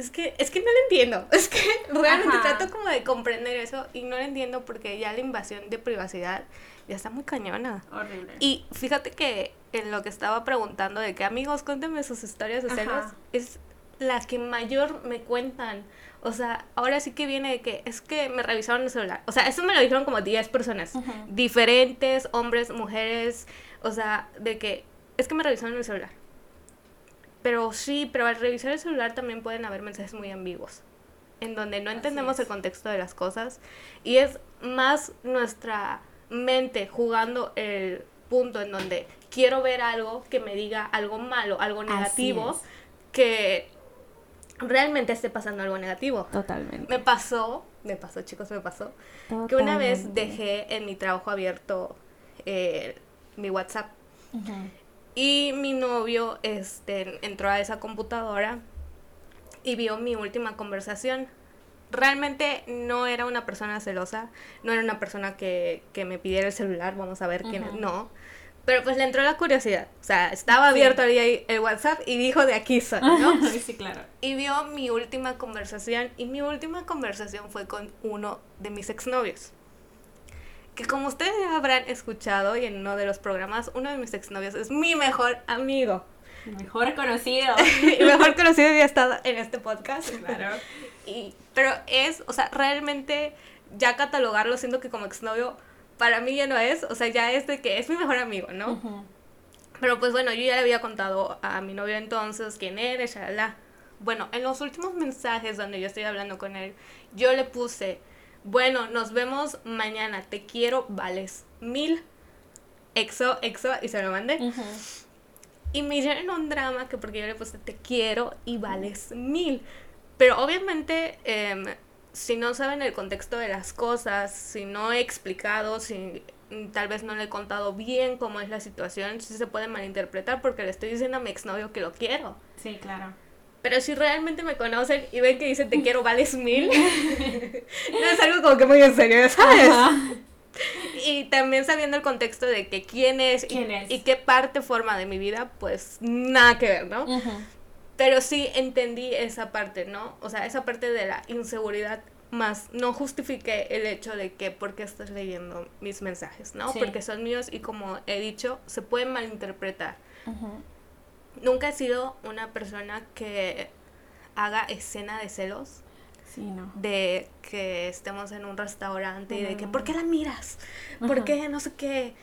es que, es que no lo entiendo. Es que realmente Ajá. trato como de comprender eso y no lo entiendo porque ya la invasión de privacidad ya está muy cañona. Horrible. Y fíjate que en lo que estaba preguntando de que amigos, cuéntenme sus historias de Ajá. celos, es la que mayor me cuentan. O sea, ahora sí que viene de que es que me revisaron el celular. O sea, eso me lo dijeron como 10 personas. Diferentes, hombres, mujeres. O sea, de que es que me revisaron el celular. Pero sí, pero al revisar el celular también pueden haber mensajes muy ambiguos. En donde no entendemos el contexto de las cosas. Y es más nuestra mente jugando el punto en donde quiero ver algo que me diga algo malo, algo negativo, es. que realmente esté pasando algo negativo. Totalmente. Me pasó, me pasó chicos, me pasó, que una vez dejé en mi trabajo abierto eh, mi WhatsApp. Y mi novio este, entró a esa computadora y vio mi última conversación. Realmente no era una persona celosa, no era una persona que, que me pidiera el celular, vamos a ver quién es, no. Pero pues le entró la curiosidad, o sea, estaba Sí. abierto ahí el WhatsApp y dijo de aquí soy, ¿no? sí, claro. y vio mi última conversación y mi última conversación fue con uno de mis exnovios. Que como ustedes habrán escuchado y en uno de los programas, uno de mis exnovios es mi mejor amigo. Mejor conocido. y mejor conocido había estado en este podcast. Claro. Y, pero es, o sea, realmente ya catalogarlo siendo que como exnovio para mí ya no es, o sea, ya es de que es mi mejor amigo, ¿no? Pero pues bueno, yo ya le había contado a mi novio entonces quién era, shalala. Bueno, en los últimos mensajes donde yo estoy hablando con él, yo le puse, bueno, nos vemos mañana, te quiero, vales mil. Exo, exo, y se lo mandé. Y me hicieron un drama que porque yo le puse, te quiero y vales mil. Pero obviamente, em, si no saben el contexto de las cosas, si no he explicado, si tal vez no le he contado bien cómo es la situación, sí se puede malinterpretar porque le estoy diciendo a mi exnovio que lo quiero. Sí, claro. Pero si realmente me conocen y ven que dice te quiero, vales mil, no es algo como que muy en serio, ¿sabes? Ajá. Y también sabiendo el contexto de que quién es, y- ¿Quién es? y qué parte forma de mi vida, pues nada que ver, ¿no? Pero sí entendí esa parte, ¿no? O sea, esa parte de la inseguridad, más no justifiqué el hecho de que por qué estás leyendo mis mensajes, ¿no? Sí. Porque son míos y como he dicho, se pueden malinterpretar. Ujú. Nunca he sido una persona que haga escena de celos, Sí, no. de que estemos en un restaurante y de que. ¿por qué la miras? ¿Por Ajá. qué no sé qué?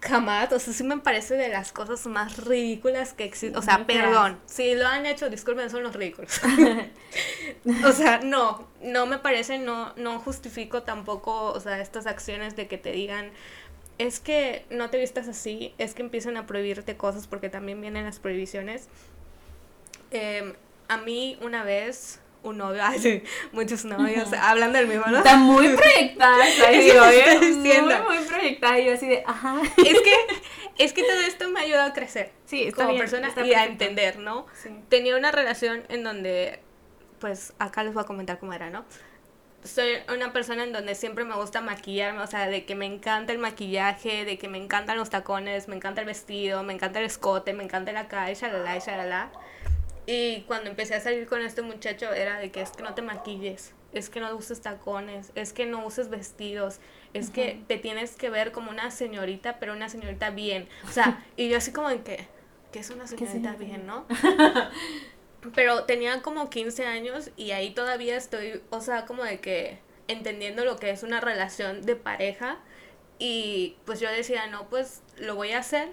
Jamás, o sea, sí me parece de las cosas más ridículas que existen. O sea, No perdón, si lo han hecho, disculpen, son los ridículos. o sea, no, no me parece, no, no justifico tampoco, o sea, estas acciones de que te digan, es que no te vistas así, es que empiezan a prohibirte cosas porque también vienen las prohibiciones. Em, a mí una vez, un novio, ay, sí, muchos novios, hablando del mismo, ¿no? Está muy proyectada, ¿eh? diciendo. Muy, muy proyectada. Y yo así de, ajá. es que, es que todo esto me ha ayudado a crecer Sí, está como bien, persona está y a perfecto. entender, ¿no? Sí. Tenía una relación en donde, pues acá les voy a comentar cómo era, ¿no? Soy una persona en donde siempre me gusta maquillarme, o sea, de que me encanta el maquillaje, de que me encantan los tacones, me encanta el vestido, me encanta el escote, me encanta la cara, y shalala, y shalala. Y cuando empecé a salir con este muchacho era de que es que no te maquilles, es que no uses tacones, es que no uses vestidos, es que te tienes que ver como una señorita, pero una señorita bien. O sea, y yo así como en que, ¿qué es una señorita bien, no? pero tenía como 15 años y ahí todavía estoy, o sea, como de que entendiendo lo que es una relación de pareja y pues yo decía, no, pues lo voy a hacer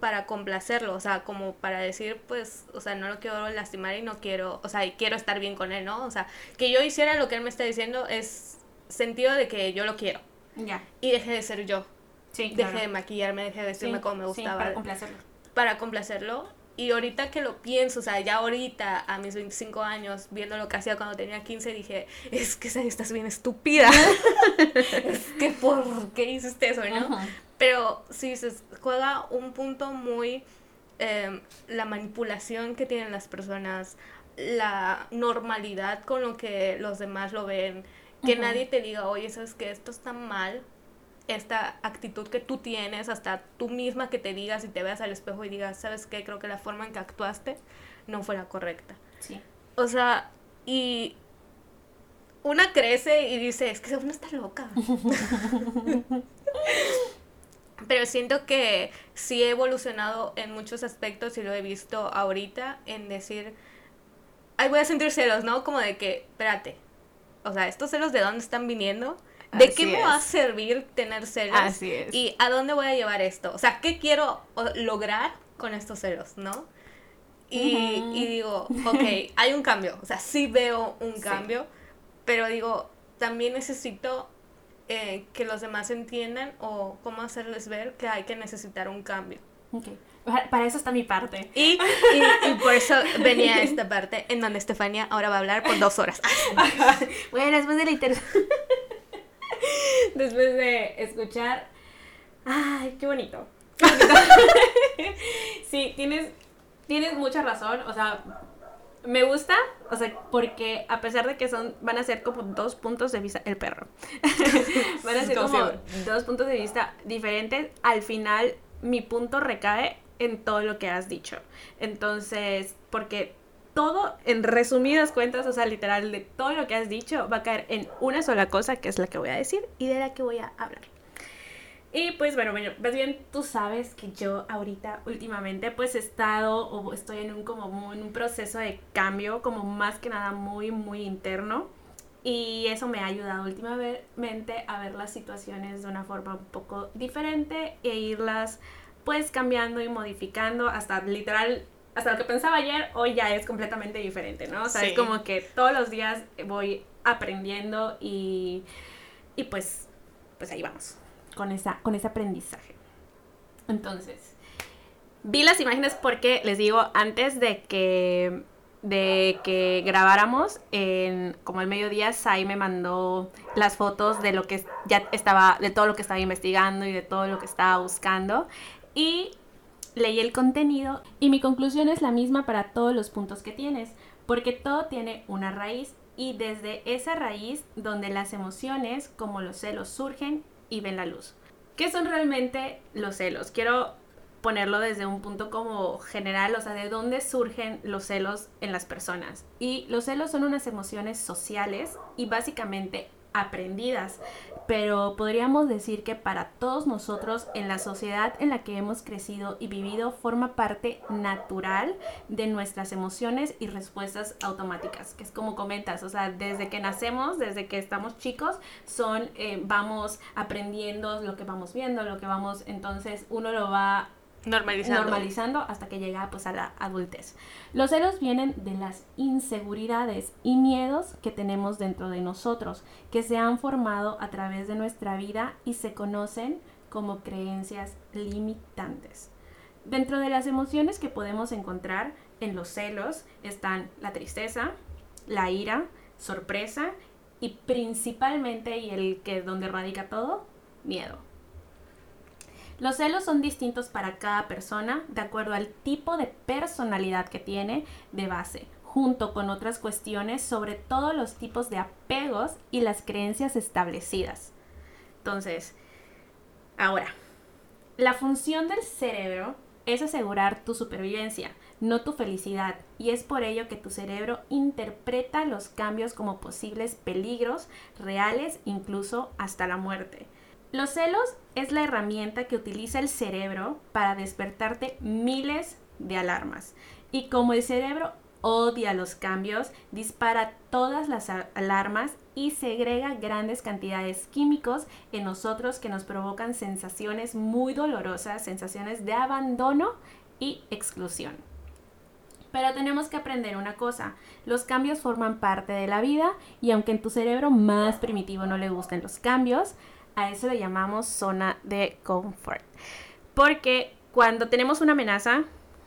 para complacerlo, o sea, como para decir, pues, o sea, no lo quiero lastimar y no quiero, o sea, y quiero estar bien con él, ¿no? O sea, que yo hiciera lo que él me está diciendo es sentido de que yo lo quiero. Ya. Y dejé de ser yo. Sí, Dejé claro. de maquillarme, dejé de vestirme Sí, como me sí, gustaba. para complacerlo. para complacerlo. Y ahorita que lo pienso, o sea, ya ahorita a mis 25 años, viendo lo que hacía cuando tenía 15, dije, es que estás bien estúpida. es que por qué hiciste eso, ¿no? Pero sí, se juega un punto muy... eh, la manipulación que tienen las personas, la normalidad con lo que los demás lo ven, que nadie te diga, oye, sabes que esto está mal, esta actitud que tú tienes, hasta tú misma que te digas y te veas al espejo y digas, sabes qué, creo que la forma en que actuaste no fue la correcta. Sí. O sea, y una crece y dice, es que una está loca. Pero siento que sí he evolucionado en muchos aspectos y lo he visto ahorita en decir, ay, voy a sentir celos, ¿no? Como de que, espérate, o sea, ¿estos celos de dónde están viniendo? ¿De Así qué me va a servir tener celos? Así es. ¿Y a dónde voy a llevar esto? O sea, ¿qué quiero lograr con estos celos, no? Y, digo, ok, hay un cambio, o sea, sí veo un Sí. cambio, pero digo, también necesito eh, que los demás entiendan o cómo hacerles ver que hay que necesitar un cambio. Ok. Para, eso está mi parte. Y, y, y por eso venía esta parte en donde Estefania ahora va a hablar por dos horas. bueno, después de la. después de escuchar... Ay, qué bonito. Qué bonito. sí, tienes, tienes mucha razón. O sea, me gusta, o sea, porque a pesar de que son, van a ser como dos puntos de vista, el perro, van a ser Como dos puntos de vista diferentes, al final mi punto recae en todo lo que has dicho. Entonces, porque todo, en resumidas cuentas, o sea, literal, de todo lo que has dicho, va a caer en una sola cosa, que es la que voy a decir y de la que voy a hablar. Y pues bueno, bueno, más bien tú sabes que yo ahorita últimamente pues he estado o estoy en un como en un proceso de cambio como más que nada muy muy interno y eso me ha ayudado últimamente a ver las situaciones de una forma un poco diferente e irlas pues cambiando y modificando hasta literal hasta lo que pensaba ayer hoy ya es completamente diferente, ¿no? O sea, Sí. es como que todos los días voy aprendiendo y y pues pues ahí vamos con, esa, con ese aprendizaje. Entonces, vi las imágenes porque les digo, antes de que, de que grabáramos, en, como al mediodía, Sai me mandó las fotos de lo que ya estaba, de todo lo que estaba investigando y de todo lo que estaba buscando. Y leí el contenido y mi conclusión es la misma para todos los puntos que tienes, porque todo tiene una raíz y desde esa raíz donde las emociones como los celos surgen y ven la luz. ¿Qué son realmente los celos? Quiero ponerlo desde un punto como general, o sea, de dónde surgen los celos en las personas. Y los celos son unas emociones sociales y básicamente aprendidas, pero podríamos decir que para todos nosotros en la sociedad en la que hemos crecido y vivido forma parte natural de nuestras emociones y respuestas automáticas, que es como comentas, o sea, desde que nacemos, desde que estamos chicos, son, eh, vamos aprendiendo lo que vamos viendo, lo que vamos, entonces uno lo va Normalizando. normalizando hasta que llega pues a la adultez. Los celos vienen de las inseguridades y miedos que tenemos dentro de nosotros, que se han formado a través de nuestra vida y se conocen como creencias limitantes. Dentro de las emociones que podemos encontrar en los celos están la tristeza, la ira, sorpresa y principalmente, y el que donde radica todo, miedo. Los celos son distintos para cada persona de acuerdo al tipo de personalidad que tiene de base, junto con otras cuestiones sobre todos los tipos de apegos y las creencias establecidas. Entonces, ahora, la función del cerebro es asegurar tu supervivencia. no tu felicidad, y es por ello que tu cerebro interpreta los cambios como posibles peligros reales, incluso hasta la muerte. Los celos es la herramienta que utiliza el cerebro para despertarte miles de alarmas. Y como el cerebro odia los cambios, dispara todas las alarmas y segrega grandes cantidades químicos en nosotros que nos provocan sensaciones muy dolorosas, sensaciones de abandono y exclusión. Pero tenemos que aprender una cosa, los cambios forman parte de la vida y aunque en tu cerebro más primitivo no le gusten los cambios, a eso le llamamos zona de confort. Porque cuando tenemos una amenaza,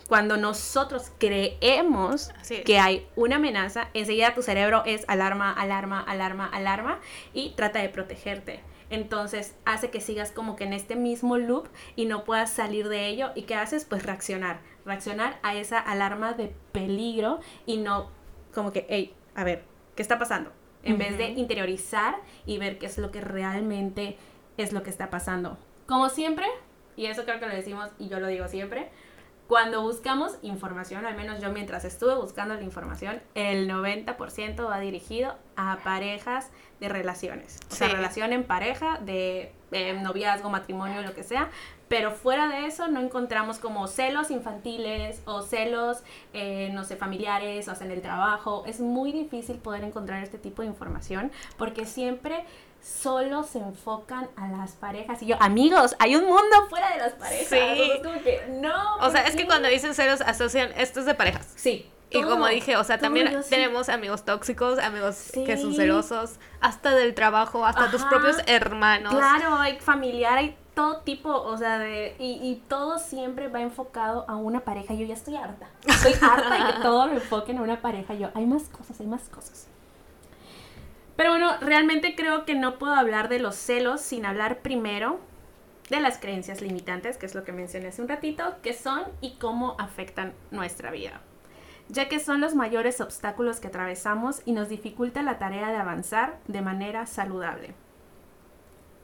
cuando nosotros creemos que hay una amenaza, enseguida tu cerebro es alarma, alarma, alarma, alarma y trata de protegerte. Entonces hace que sigas como que en este mismo loop y no puedas salir de ello. ¿Y qué haces? Pues reaccionar. Reaccionar a esa alarma de peligro y no como que, hey, a ver, ¿qué está pasando? En vez de interiorizar y ver qué es lo que realmente es lo que está pasando. Como siempre, y eso creo que lo decimos y yo lo digo siempre, cuando buscamos información, al menos yo mientras estuve buscando la información, el 90% va dirigido a parejas de relaciones. O sea, relación en pareja, de, noviazgo, matrimonio, lo que sea. Pero fuera de eso no encontramos como celos infantiles o celos, eh, no sé, familiares o en el trabajo. Es muy difícil poder encontrar este tipo de información porque siempre solo se enfocan a las parejas. Y yo, amigos, hay un mundo fuera de las parejas. Sí. no. O sea, es que cuando dicen celos asocian esto es de parejas. Sí. Y como dije, o sea, también tenemos amigos tóxicos, amigos que son celosos, hasta del trabajo, hasta tus propios hermanos. Claro, hay familiar, hay todo tipo, o sea, de, y, y, todo siempre va enfocado a una pareja. Yo ya estoy harta. Estoy harta de que todo lo enfoquen a una pareja. Yo, hay más cosas, hay más cosas. Pero bueno, realmente creo que no puedo hablar de los celos sin hablar primero de las creencias limitantes, que es lo que mencioné hace un ratito, que son y cómo afectan nuestra vida, ya que son los mayores obstáculos que atravesamos y nos dificulta la tarea de avanzar de manera saludable.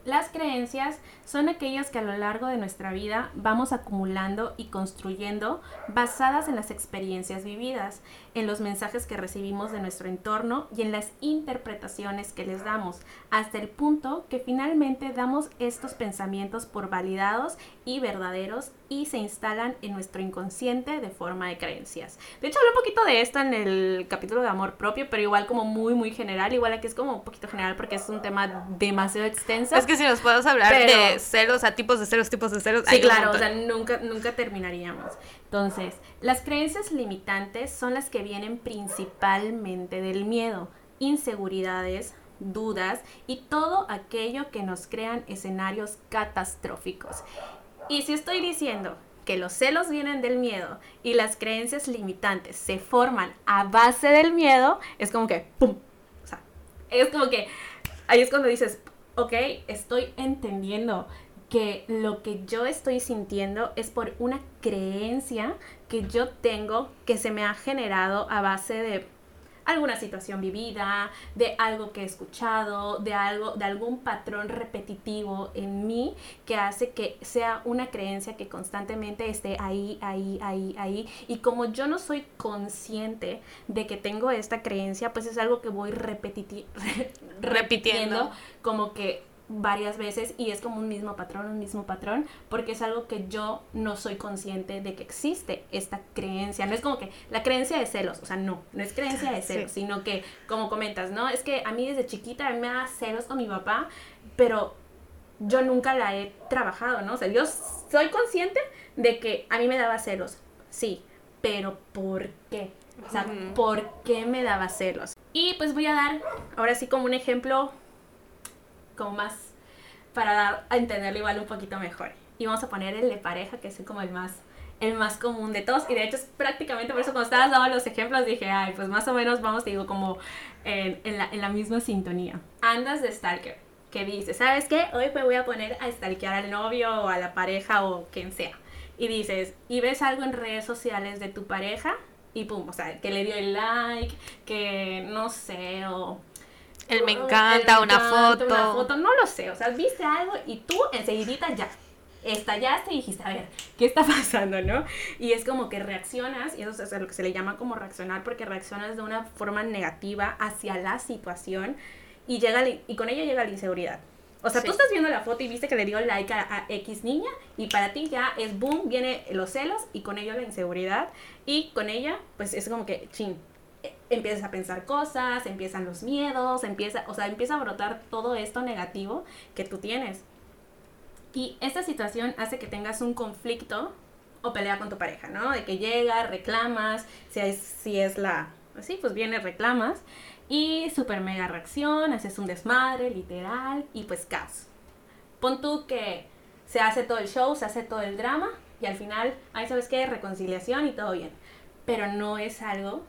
Las creencias son aquellas que a lo largo de nuestra vida vamos acumulando y construyendo basadas en las experiencias vividas, en los mensajes que recibimos de nuestro entorno y en las interpretaciones que les damos, hasta el punto que finalmente damos estos pensamientos por validados y verdaderos y se instalan en nuestro inconsciente de forma de creencias. De hecho, hablé un poquito de esto en el capítulo de amor propio, pero igual como muy, muy general, igual aquí es como un poquito general porque es un tema demasiado extenso si nos podemos hablar de celos, a tipos de celos, tipos de celos. Sí, claro, o sea, nunca, nunca terminaríamos. Entonces, las creencias limitantes son las que vienen principalmente del miedo, inseguridades, dudas y todo aquello que nos crean escenarios catastróficos. Y si estoy diciendo que los celos vienen del miedo y las creencias limitantes se forman a base del miedo, es como que, ¡pum! O sea, es como que, ahí es cuando dices, ok, estoy entendiendo que lo que yo estoy sintiendo es por una creencia que yo tengo que se me ha generado a base de alguna situación vivida, de algo que he escuchado, de algo, de algún patrón repetitivo en mí que hace que sea una creencia que constantemente esté ahí, ahí, ahí, ahí. Y como yo no soy consciente de que tengo esta creencia, pues es algo que voy repitiendo como que varias veces y es como un mismo patrón, un mismo patrón, porque es algo que yo no soy consciente de que existe esta creencia. No es como que la creencia de celos, o sea, no, no es creencia de celos, sino que, como comentas, ¿no? Es que a mí desde chiquita me da celos con mi papá, pero yo nunca la he trabajado, ¿no? O sea, yo soy consciente de que a mí me daba celos, sí, pero ¿por qué? O sea, ¿por qué me daba celos? Y pues voy a dar ahora sí como un ejemplo como más para dar a entenderlo igual un poquito mejor. Y vamos a poner el de pareja, que es como el más el más común de todos y de hecho es prácticamente por eso cuando estabas dando los ejemplos dije, ay, pues más o menos vamos, digo, como en, la, en la misma sintonía. Andas de stalker, que dices, ¿sabes qué? Hoy me voy a poner a stalkear al novio o a la pareja o quien sea. Y dices, y ves algo en redes sociales de tu pareja y pum, o sea, que le dio el like, que no sé, o él me encanta, una foto. Una foto, no lo sé. O sea, viste algo y tú enseguidita ya. estallaste y dijiste, a ver, ¿qué está pasando, no? Y es como que reaccionas, y eso es lo que se le llama como reaccionar, porque reaccionas de una forma negativa hacia la situación y, llega, y con ello llega la inseguridad. O sea, tú estás viendo la foto y viste que le dio like a, X niña y para ti ya es boom, viene los celos y con ello la inseguridad y con ella pues es como que ching, empiezas a pensar cosas, empiezan los miedos, empieza, o sea, empieza a brotar todo esto negativo que tú tienes. Y esta situación hace que tengas un conflicto o pelea con tu pareja, ¿no? De que llega, reclamas, si es, si es la, así, pues viene, reclamas. Y super mega reacción, haces un desmadre, literal, y pues caos. Pon tú que se hace todo el show, se hace todo el drama, y al final, ahí sabes qué, reconciliación y todo bien. Pero no es algo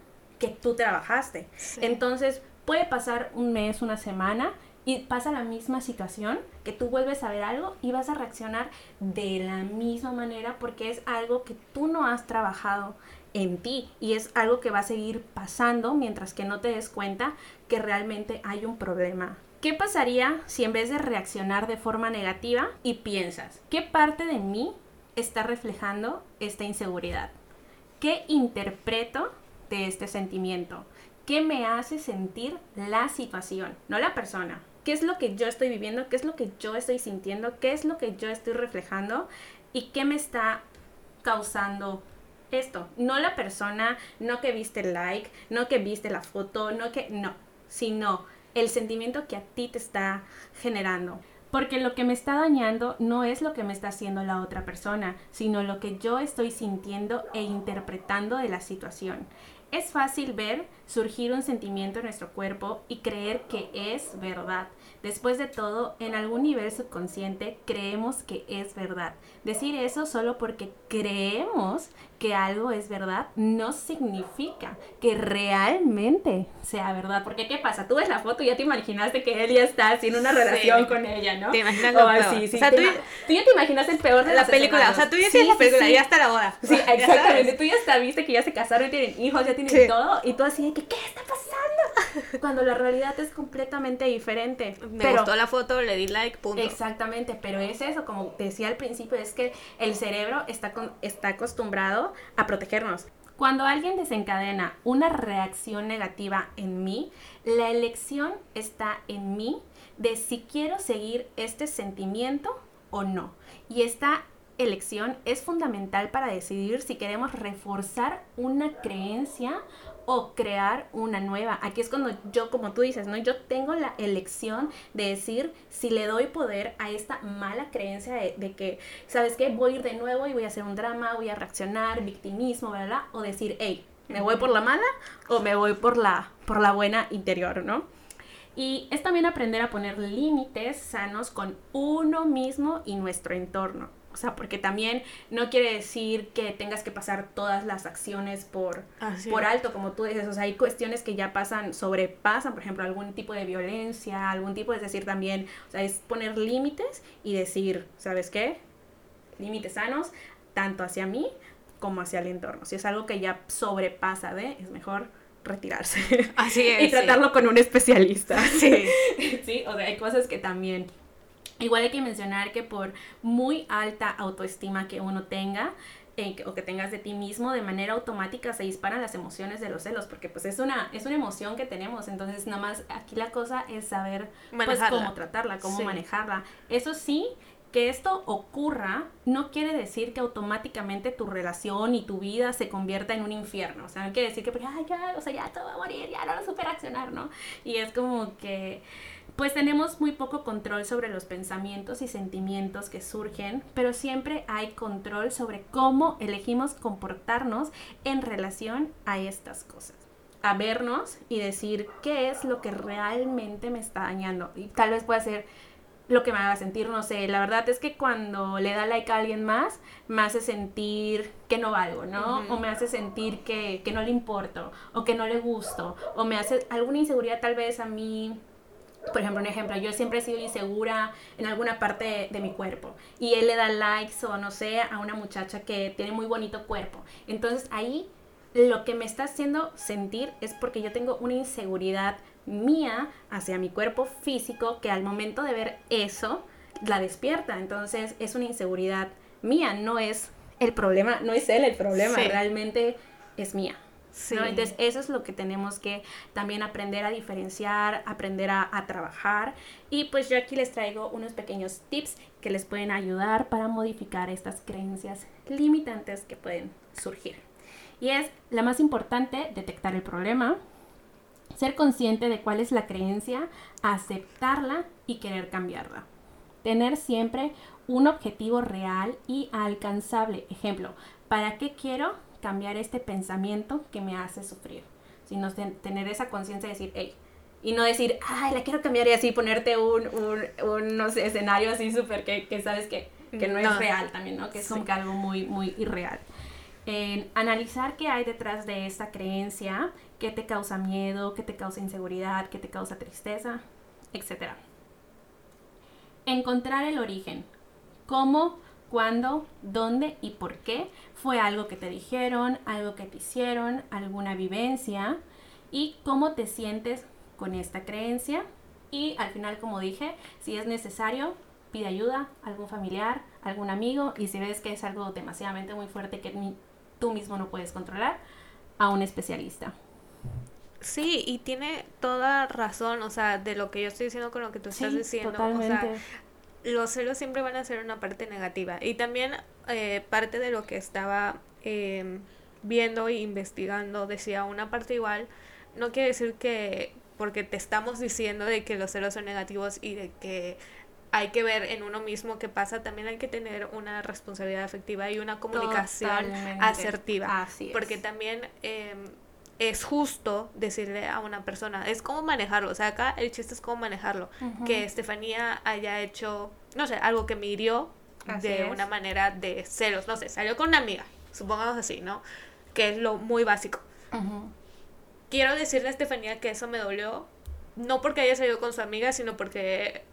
que tú trabajaste. Entonces, puede pasar un mes, una semana, y pasa la misma situación, que tú vuelves a ver algo y vas a reaccionar de la misma manera porque es algo que tú no has trabajado en ti y es algo que va a seguir pasando mientras que no te des cuenta que realmente hay un problema. ¿Qué pasaría si en vez de reaccionar de forma negativa y piensas, ¿qué parte de mí está reflejando esta inseguridad? ¿Qué interpreto este sentimiento? ¿Qué me hace sentir la situación? No la persona, qué es lo que yo estoy viviendo, qué es lo que yo estoy sintiendo, qué es lo que yo estoy reflejando y qué me está causando esto. No la persona, no que viste el like, no que viste la foto, no que, no, sino el sentimiento que a ti te está generando. Porque lo que me está dañando no es lo que me está haciendo la otra persona, sino lo que yo estoy sintiendo e interpretando de la situación. Es fácil ver surgir un sentimiento en nuestro cuerpo y creer que es verdad. Después de todo, en algún nivel subconsciente creemos que es verdad. Decir eso solo porque creemos que algo es verdad no significa que realmente sea verdad. Porque ¿qué pasa? Tú ves la foto y ya te imaginaste que él ya está haciendo una relación con ella, ¿no? Te imaginas lo peor. Sí, sí, o sea, tú, ya te imaginas el peor de la película. O sea, tú ya tienes la película, ya está la boda. Sí, exactamente. Tú ya viste que ya se casaron, y tienen hijos, ya tienen todo. Y tú así de que, ¿qué está pasando? Cuando la realidad es completamente diferente. Me gustó la foto, le di like, punto. Exactamente, pero es eso, como decía al principio, es que el cerebro está, está acostumbrado a protegernos. Cuando alguien desencadena una reacción negativa en mí, la elección está en mí de si quiero seguir este sentimiento o no. Y esta elección es fundamental para decidir si queremos reforzar una creencia o crear una nueva. Aquí es cuando yo, como tú dices, ¿no? Yo tengo la elección de decir si le doy poder a esta mala creencia de, que, ¿sabes qué? Voy a ir de nuevo y voy a hacer un drama, voy a reaccionar, victimismo, ¿verdad? O decir, hey, ¿me voy por la mala o me voy por la, por la buena interior, ¿no? Y es también aprender a poner límites sanos con uno mismo y nuestro entorno. O sea, porque también no quiere decir que tengas que pasar todas las acciones por, por alto, como tú dices. O sea, hay cuestiones que ya pasan, sobrepasan, por ejemplo, algún tipo de violencia, algún tipo, es decir, también, o sea, es poner límites y decir, ¿sabes qué? Límites sanos, tanto hacia mí como hacia el entorno. Si es algo que ya sobrepasa de, es mejor retirarse. Así es. y tratarlo con un especialista. Sí. sí, o sea, hay cosas que también Igual hay que mencionar que por muy alta autoestima que uno tenga, eh, o que tengas de ti mismo, de manera automática se disparan las emociones de los celos, porque pues es una, es una emoción que tenemos, entonces nada más aquí la cosa es saber pues cómo tratarla, cómo manejarla. Eso sí, que esto ocurra no quiere decir que automáticamente tu relación y tu vida se convierta en un infierno. O sea, no quiere decir que, ay, ya, o sea, ya todo va a morir, ya no lo supe reaccionar, ¿no? Y es como que pues tenemos muy poco control sobre los pensamientos y sentimientos que surgen, pero siempre hay control sobre cómo elegimos comportarnos en relación a estas cosas. A vernos y decir qué es lo que realmente me está dañando. Y tal vez pueda ser lo que me haga sentir, no sé, la verdad es que cuando le da like a alguien más, me hace sentir que no valgo, ¿no? O me hace sentir que, que no le importo, o que no le gusto, o me hace alguna inseguridad tal vez a mí por ejemplo, un ejemplo, yo siempre he sido insegura en alguna parte de, mi cuerpo y él le da likes o no sé a una muchacha que tiene muy bonito cuerpo. Entonces ahí lo que me está haciendo sentir es porque yo tengo una inseguridad mía hacia mi cuerpo físico que al momento de ver eso la despierta. Entonces es una inseguridad mía, no es el problema, no es él el problema, realmente es mía. Entonces, eso es lo que tenemos que también aprender a diferenciar, aprender a, trabajar. Y pues yo aquí les traigo unos pequeños tips que les pueden ayudar para modificar estas creencias limitantes que pueden surgir. Y es la más importante, detectar el problema, ser consciente de cuál es la creencia, aceptarla y querer cambiarla. Tener siempre un objetivo real y alcanzable. Ejemplo, ¿para qué quiero cambiar este pensamiento que me hace sufrir? Sino tener esa conciencia de decir, hey, y no decir, ay, la quiero cambiar y así ponerte un, un, escenario así súper que, que, sabes que, que no, es real también, ¿no? Que es como que algo muy, muy irreal. Analizar qué hay detrás de esta creencia, qué te causa miedo, qué te causa inseguridad, qué te causa tristeza, etc. Encontrar el origen, cómo, cuándo, dónde y por qué fue algo que te dijeron, algo que te hicieron, alguna vivencia y cómo te sientes con esta creencia. Y al final, como dije, si es necesario, pide ayuda a algún familiar, algún amigo y si ves que es algo demasiadamente muy fuerte que tú mismo no puedes controlar, a un especialista. Sí, y tiene toda razón, o sea, de lo que yo estoy diciendo con lo que tú estás diciendo. Totalmente los celos siempre van a ser una parte negativa. Y también eh, parte de lo que estaba em, viendo e investigando decía una parte igual, no quiere decir que porque te estamos diciendo de que los celos son negativos y de que hay que ver en uno mismo qué pasa, también hay que tener una responsabilidad afectiva y una comunicación asertiva. Porque también eh, es justo decirle a una persona, es cómo manejarlo, o sea, acá el chiste es cómo manejarlo, que Estefanía haya hecho, no sé, algo que me hirió de una manera de celos, no sé, salió con una amiga, supongamos así, ¿no? Que es lo muy básico. Quiero decirle a Estefanía que eso me dolió, no porque haya salido con su amiga, sino porque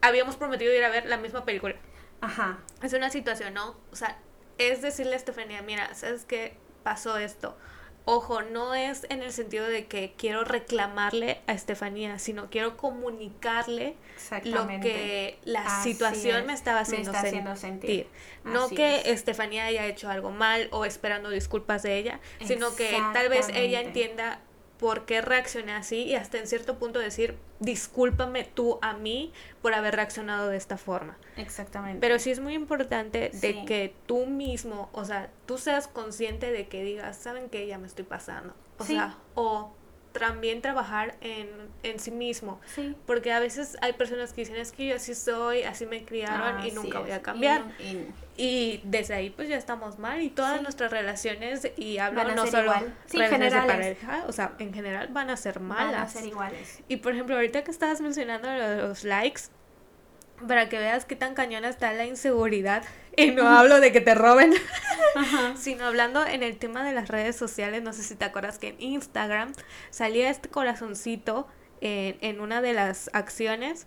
habíamos prometido ir a ver la misma película. Ajá. Es una situación, ¿no? O sea, es decirle a Estefanía, mira, ¿sabes qué? Pasó esto Ojo, no es en el sentido de que quiero reclamarle a Estefanía, sino quiero comunicarle lo que la situación me estaba haciendo, sentir. No que Estefanía haya hecho algo mal o esperando disculpas de ella, sino que tal vez ella entienda por qué reaccioné así y hasta en cierto punto decir, discúlpame tú a mí por haber reaccionado de esta forma. Exactamente. Pero sí es muy importante de que tú mismo, o sea, tú seas consciente de que digas, ¿saben que Ya me estoy pasando. O sea, o también trabajar en, en sí mismo. Sí. Porque a veces hay personas que dicen, es que yo así soy, así me criaron y nunca voy a cambiar. Y, desde ahí pues ya estamos mal y todas nuestras relaciones, y hablo no solo relaciones de pareja, o sea, en general van a ser malas. Van a ser iguales. Y por ejemplo, ahorita que estabas mencionando los likes, para que veas qué tan cañona está la inseguridad. Y no hablo de que te roben, sino hablando en el tema de las redes sociales. No sé si te acuerdas que en Instagram salía este corazoncito en, en una de las acciones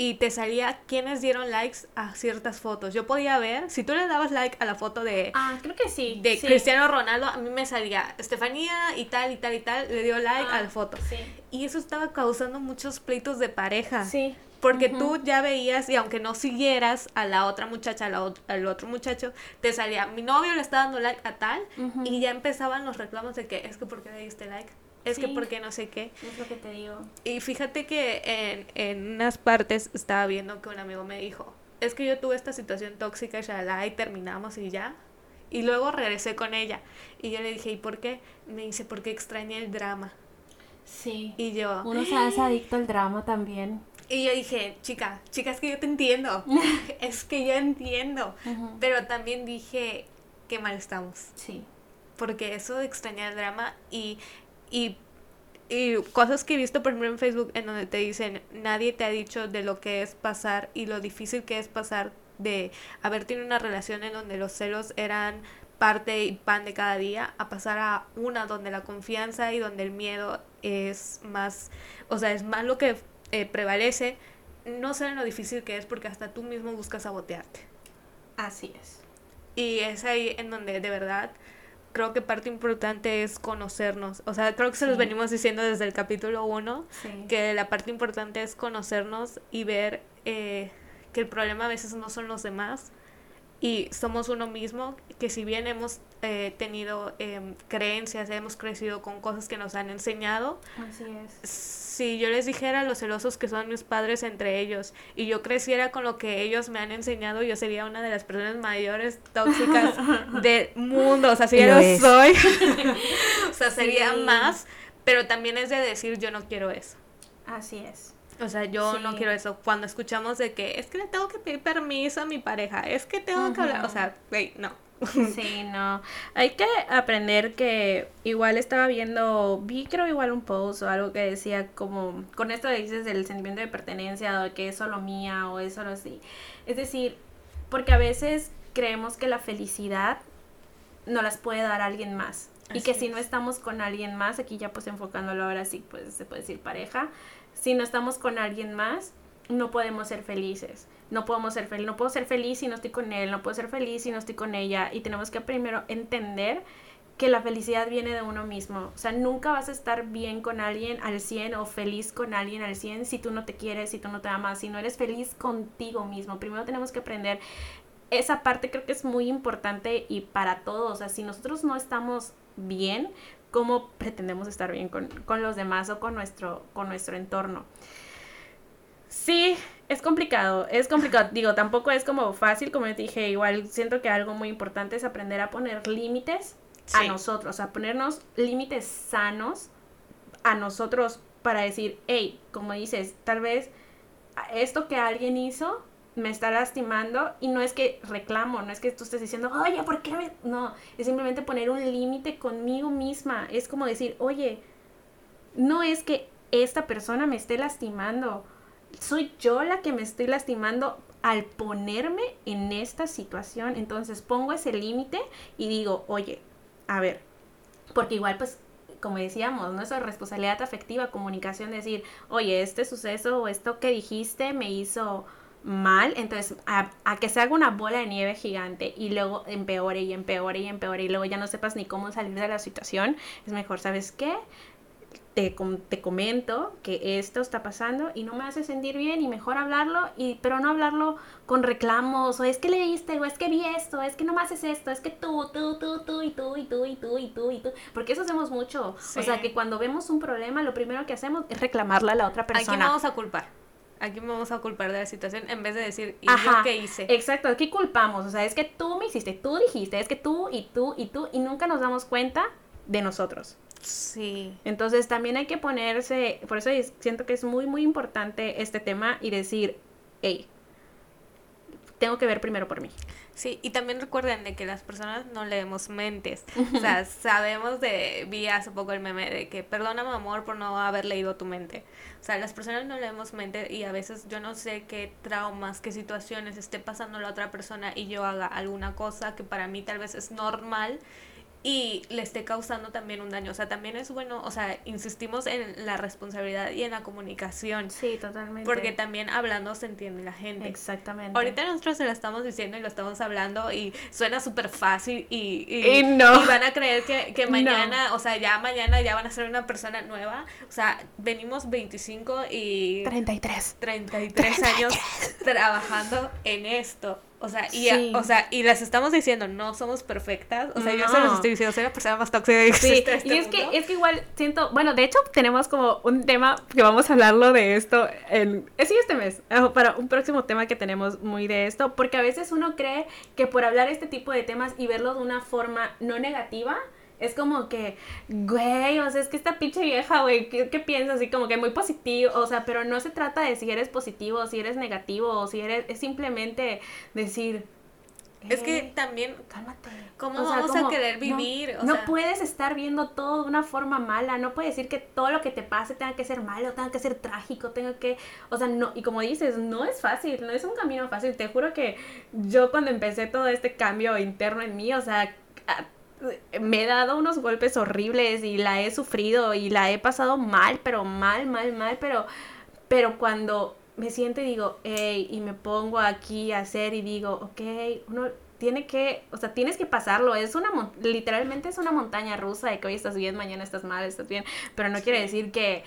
y te salía quienes dieron likes a ciertas fotos. Yo podía ver, si tú le dabas like a la foto de... Ah, creo que sí. De Cristiano Ronaldo, a mí me salía Estefanía y tal y tal y tal, le dio like a la ah, foto. Sí. Y eso estaba causando muchos pleitos de pareja. Sí. Porque tú ya veías, y aunque no siguieras a la otra muchacha, al otro muchacho, te salía, mi novio le está dando like a tal, y ya empezaban los reclamos de que es que porque le diste like, es que porque no sé qué. Es lo que te digo. Y fíjate que en, en unas partes estaba viendo que un amigo me dijo, es que yo tuve esta situación tóxica, ya y terminamos y ya. Y luego regresé con ella. Y yo le dije, ¿y por qué? Me dice, porque extrañé el drama. Sí. Y yo. Uno se hace adicto al drama también. Y yo dije, chica, chica, es que yo te entiendo. es que yo entiendo. Pero también dije, qué mal estamos. Sí. Porque eso de extrañar el drama y, y, y cosas que he visto, por ejemplo, en Facebook, en donde te dicen, nadie te ha dicho de lo que es pasar y lo difícil que es pasar de haber tenido una relación en donde los celos eran parte y pan de cada día a pasar a una donde la confianza y donde el miedo es más, o sea, es más lo que eh, prevalece, no saben lo difícil que es porque hasta tú mismo buscas sabotearte. Así es. Y es ahí en donde de verdad creo que parte importante es conocernos. O sea, creo que se los venimos diciendo desde el capítulo 1, que la parte importante es conocernos y ver eh, que el problema a veces no son los demás y somos uno mismo, que si bien hemos eh, tenido em, creencias, hemos crecido con cosas que nos han enseñado. Así es. Si yo les dijera los celosos que son mis padres entre ellos y yo creciera con lo que ellos me han enseñado, yo sería una de las personas mayores tóxicas del mundo. O sea, si yo lo soy, o sea, sería más, pero también es de decir yo no quiero eso. Así es. O sea, yo no quiero eso. Cuando escuchamos de que es que le tengo que pedir permiso a mi pareja, es que tengo que hablar, o sea, güey, no. Sí, no. Hay que aprender que igual estaba viendo, vi creo igual un post o algo que decía como, con esto dices del sentimiento de pertenencia o que es solo mía o es solo así. Es decir, porque a veces creemos que la felicidad no las puede dar alguien más. y que si no estamos con alguien más, aquí ya pues enfocándolo ahora sí, pues se puede decir pareja, si no estamos con alguien más, no podemos ser felices no podemos ser feliz, no puedo ser feliz si no estoy con él, no puedo ser feliz si no estoy con ella y tenemos que primero entender que la felicidad viene de uno mismo. O sea, nunca vas a estar bien con alguien al 100 o feliz con alguien al 100 si tú no te quieres, si tú no te amas, si no eres feliz contigo mismo. Primero tenemos que aprender esa parte creo que es muy importante y para todos. O sea, si nosotros no estamos bien, ¿cómo pretendemos estar bien con, con los demás o con nuestro, con nuestro entorno? Sí, es complicado, es complicado. Digo, tampoco es como fácil, como te dije, igual siento que algo muy importante es aprender a poner límites a nosotros, a ponernos límites sanos a nosotros para decir, hey, como dices, tal vez esto que alguien hizo me está lastimando y no es que reclamo, no es que tú estés diciendo, oye, ¿por qué? No, es simplemente poner un límite conmigo misma. Es como decir, oye, no es que esta persona me esté lastimando soy yo la que me estoy lastimando al ponerme en esta situación. Entonces pongo ese límite y digo, oye, a ver, porque igual pues como decíamos, nuestra responsabilidad afectiva, comunicación, decir, oye, este suceso o esto que dijiste me hizo mal, entonces a, a, que se haga una bola de nieve gigante y luego empeore y empeore y empeore y luego ya no sepas ni cómo salir de la situación, es mejor, ¿sabes qué? te, te comento que esto está pasando y no me hace sentir bien y mejor hablarlo, y, pero no hablarlo con reclamos o es que leíste o es que vi esto, es que no me haces esto, es que tú, tú, tú, tú y tú y tú y tú y tú y tú, porque eso hacemos mucho. O sea, que cuando vemos un problema, lo primero que hacemos es reclamarle a la otra persona. Aquí vamos a culpar. Aquí me vamos a culpar de la situación en vez de decir, ¿y yo qué hice? Exacto, aquí culpamos. O sea, es que tú me hiciste, tú dijiste, es que tú y tú y tú, y nunca nos damos cuenta de nosotros. Sí. Entonces también hay que ponerse, por eso siento que es muy, muy importante este tema y decir, hey, tengo que ver primero por mí. Sí, y también recuerden de que las personas no leemos mentes. O sea, sabemos de, vi hace poco el meme de que perdóname amor por no haber leído tu mente. O sea, las personas no leemos mente y a veces yo no sé qué traumas, qué situaciones esté pasando la otra persona y yo haga alguna cosa que para mí tal vez es normal y le esté causando también un daño. O sea, también es bueno, o sea, insistimos en la responsabilidad y en la comunicación. Sí, totalmente. Porque también hablando se entiende la gente. Exactamente. Ahorita nosotros se lo estamos diciendo y lo estamos hablando y suena súper fácil y, y, no. y, van a creer que, que mañana, o sea, ya mañana ya van a ser una persona nueva. O sea, venimos 25 y... 33. 33, 33. años trabajando en esto. O sea, y, o sea, y las estamos diciendo, no somos perfectas. O sea, yo se los estoy diciendo, soy la persona más tóxica que sí. Este y es que, es que igual siento, bueno, de hecho tenemos como un tema que vamos a hablarlo de esto en, sí, este mes, para un próximo tema que tenemos muy de esto, porque a veces uno cree que por hablar este tipo de temas y verlo de una forma no negativa, es como que, güey, o sea, es que esta pinche vieja, güey, ¿qué, ¿qué, piensas? Así como que muy positivo, o sea, pero no se trata de si eres positivo, si eres negativo, o si eres, es simplemente decir... Es que también, cálmate. ¿Cómo vamos a querer vivir? No, no puedes estar viendo todo de una forma mala, no puedes decir que todo lo que te pase tenga que ser malo, tenga que ser trágico, tenga que, o sea, no, y como dices, no es fácil, no es un camino fácil, te juro que yo cuando empecé todo este cambio interno en mí, o sea, me he dado unos golpes horribles y la he sufrido y la he pasado mal, pero mal, mal, mal, pero, pero cuando me siento y digo, hey, y me pongo aquí a hacer y digo, ok, uno tiene que, o sea, tienes que pasarlo. Es una, literalmente es una montaña rusa de que hoy estás bien, mañana estás mal, estás bien, pero no quiere decir que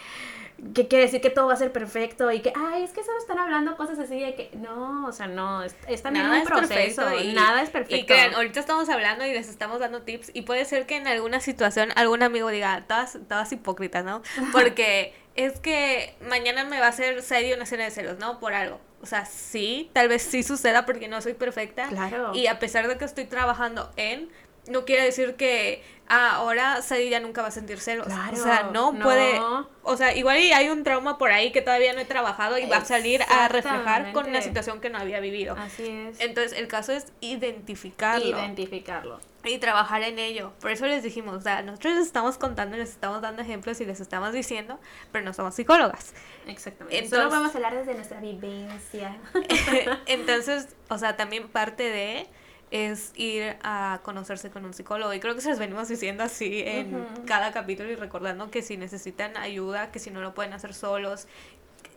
que quiere decir que todo va a ser perfecto y que, ay, es que solo están hablando cosas así de que, no, o sea, no, es, también un proceso, y, nada es perfecto. Y crean, ahorita estamos hablando y les estamos dando tips y puede ser que en alguna situación algún amigo diga, todas, todas hipócritas, ¿no? Porque es que mañana me va a hacer serio una escena de celos, ¿no? Por algo. O sea, sí, tal vez sí suceda porque no soy perfecta. Claro. Y a pesar de que estoy trabajando en, no quiere decir que ahora Sadie ya nunca va a sentir celos. o sea, no, puede. O sea, igual hay un trauma por ahí que todavía no he trabajado y va a salir a reflejar con una situación que no había vivido. Así es. Entonces, el caso es identificarlo. Identificarlo. Y trabajar en ello. Por eso les dijimos, o sea, nosotros les estamos contando, les estamos dando ejemplos y les estamos diciendo, pero no somos psicólogas. Exactamente. Entonces, Solo vamos a hablar desde nuestra vivencia. entonces, o sea, también parte de es ir a conocerse con un psicólogo. Y creo que se los venimos diciendo así en cada capítulo y recordando que si necesitan ayuda, que si no lo pueden hacer solos,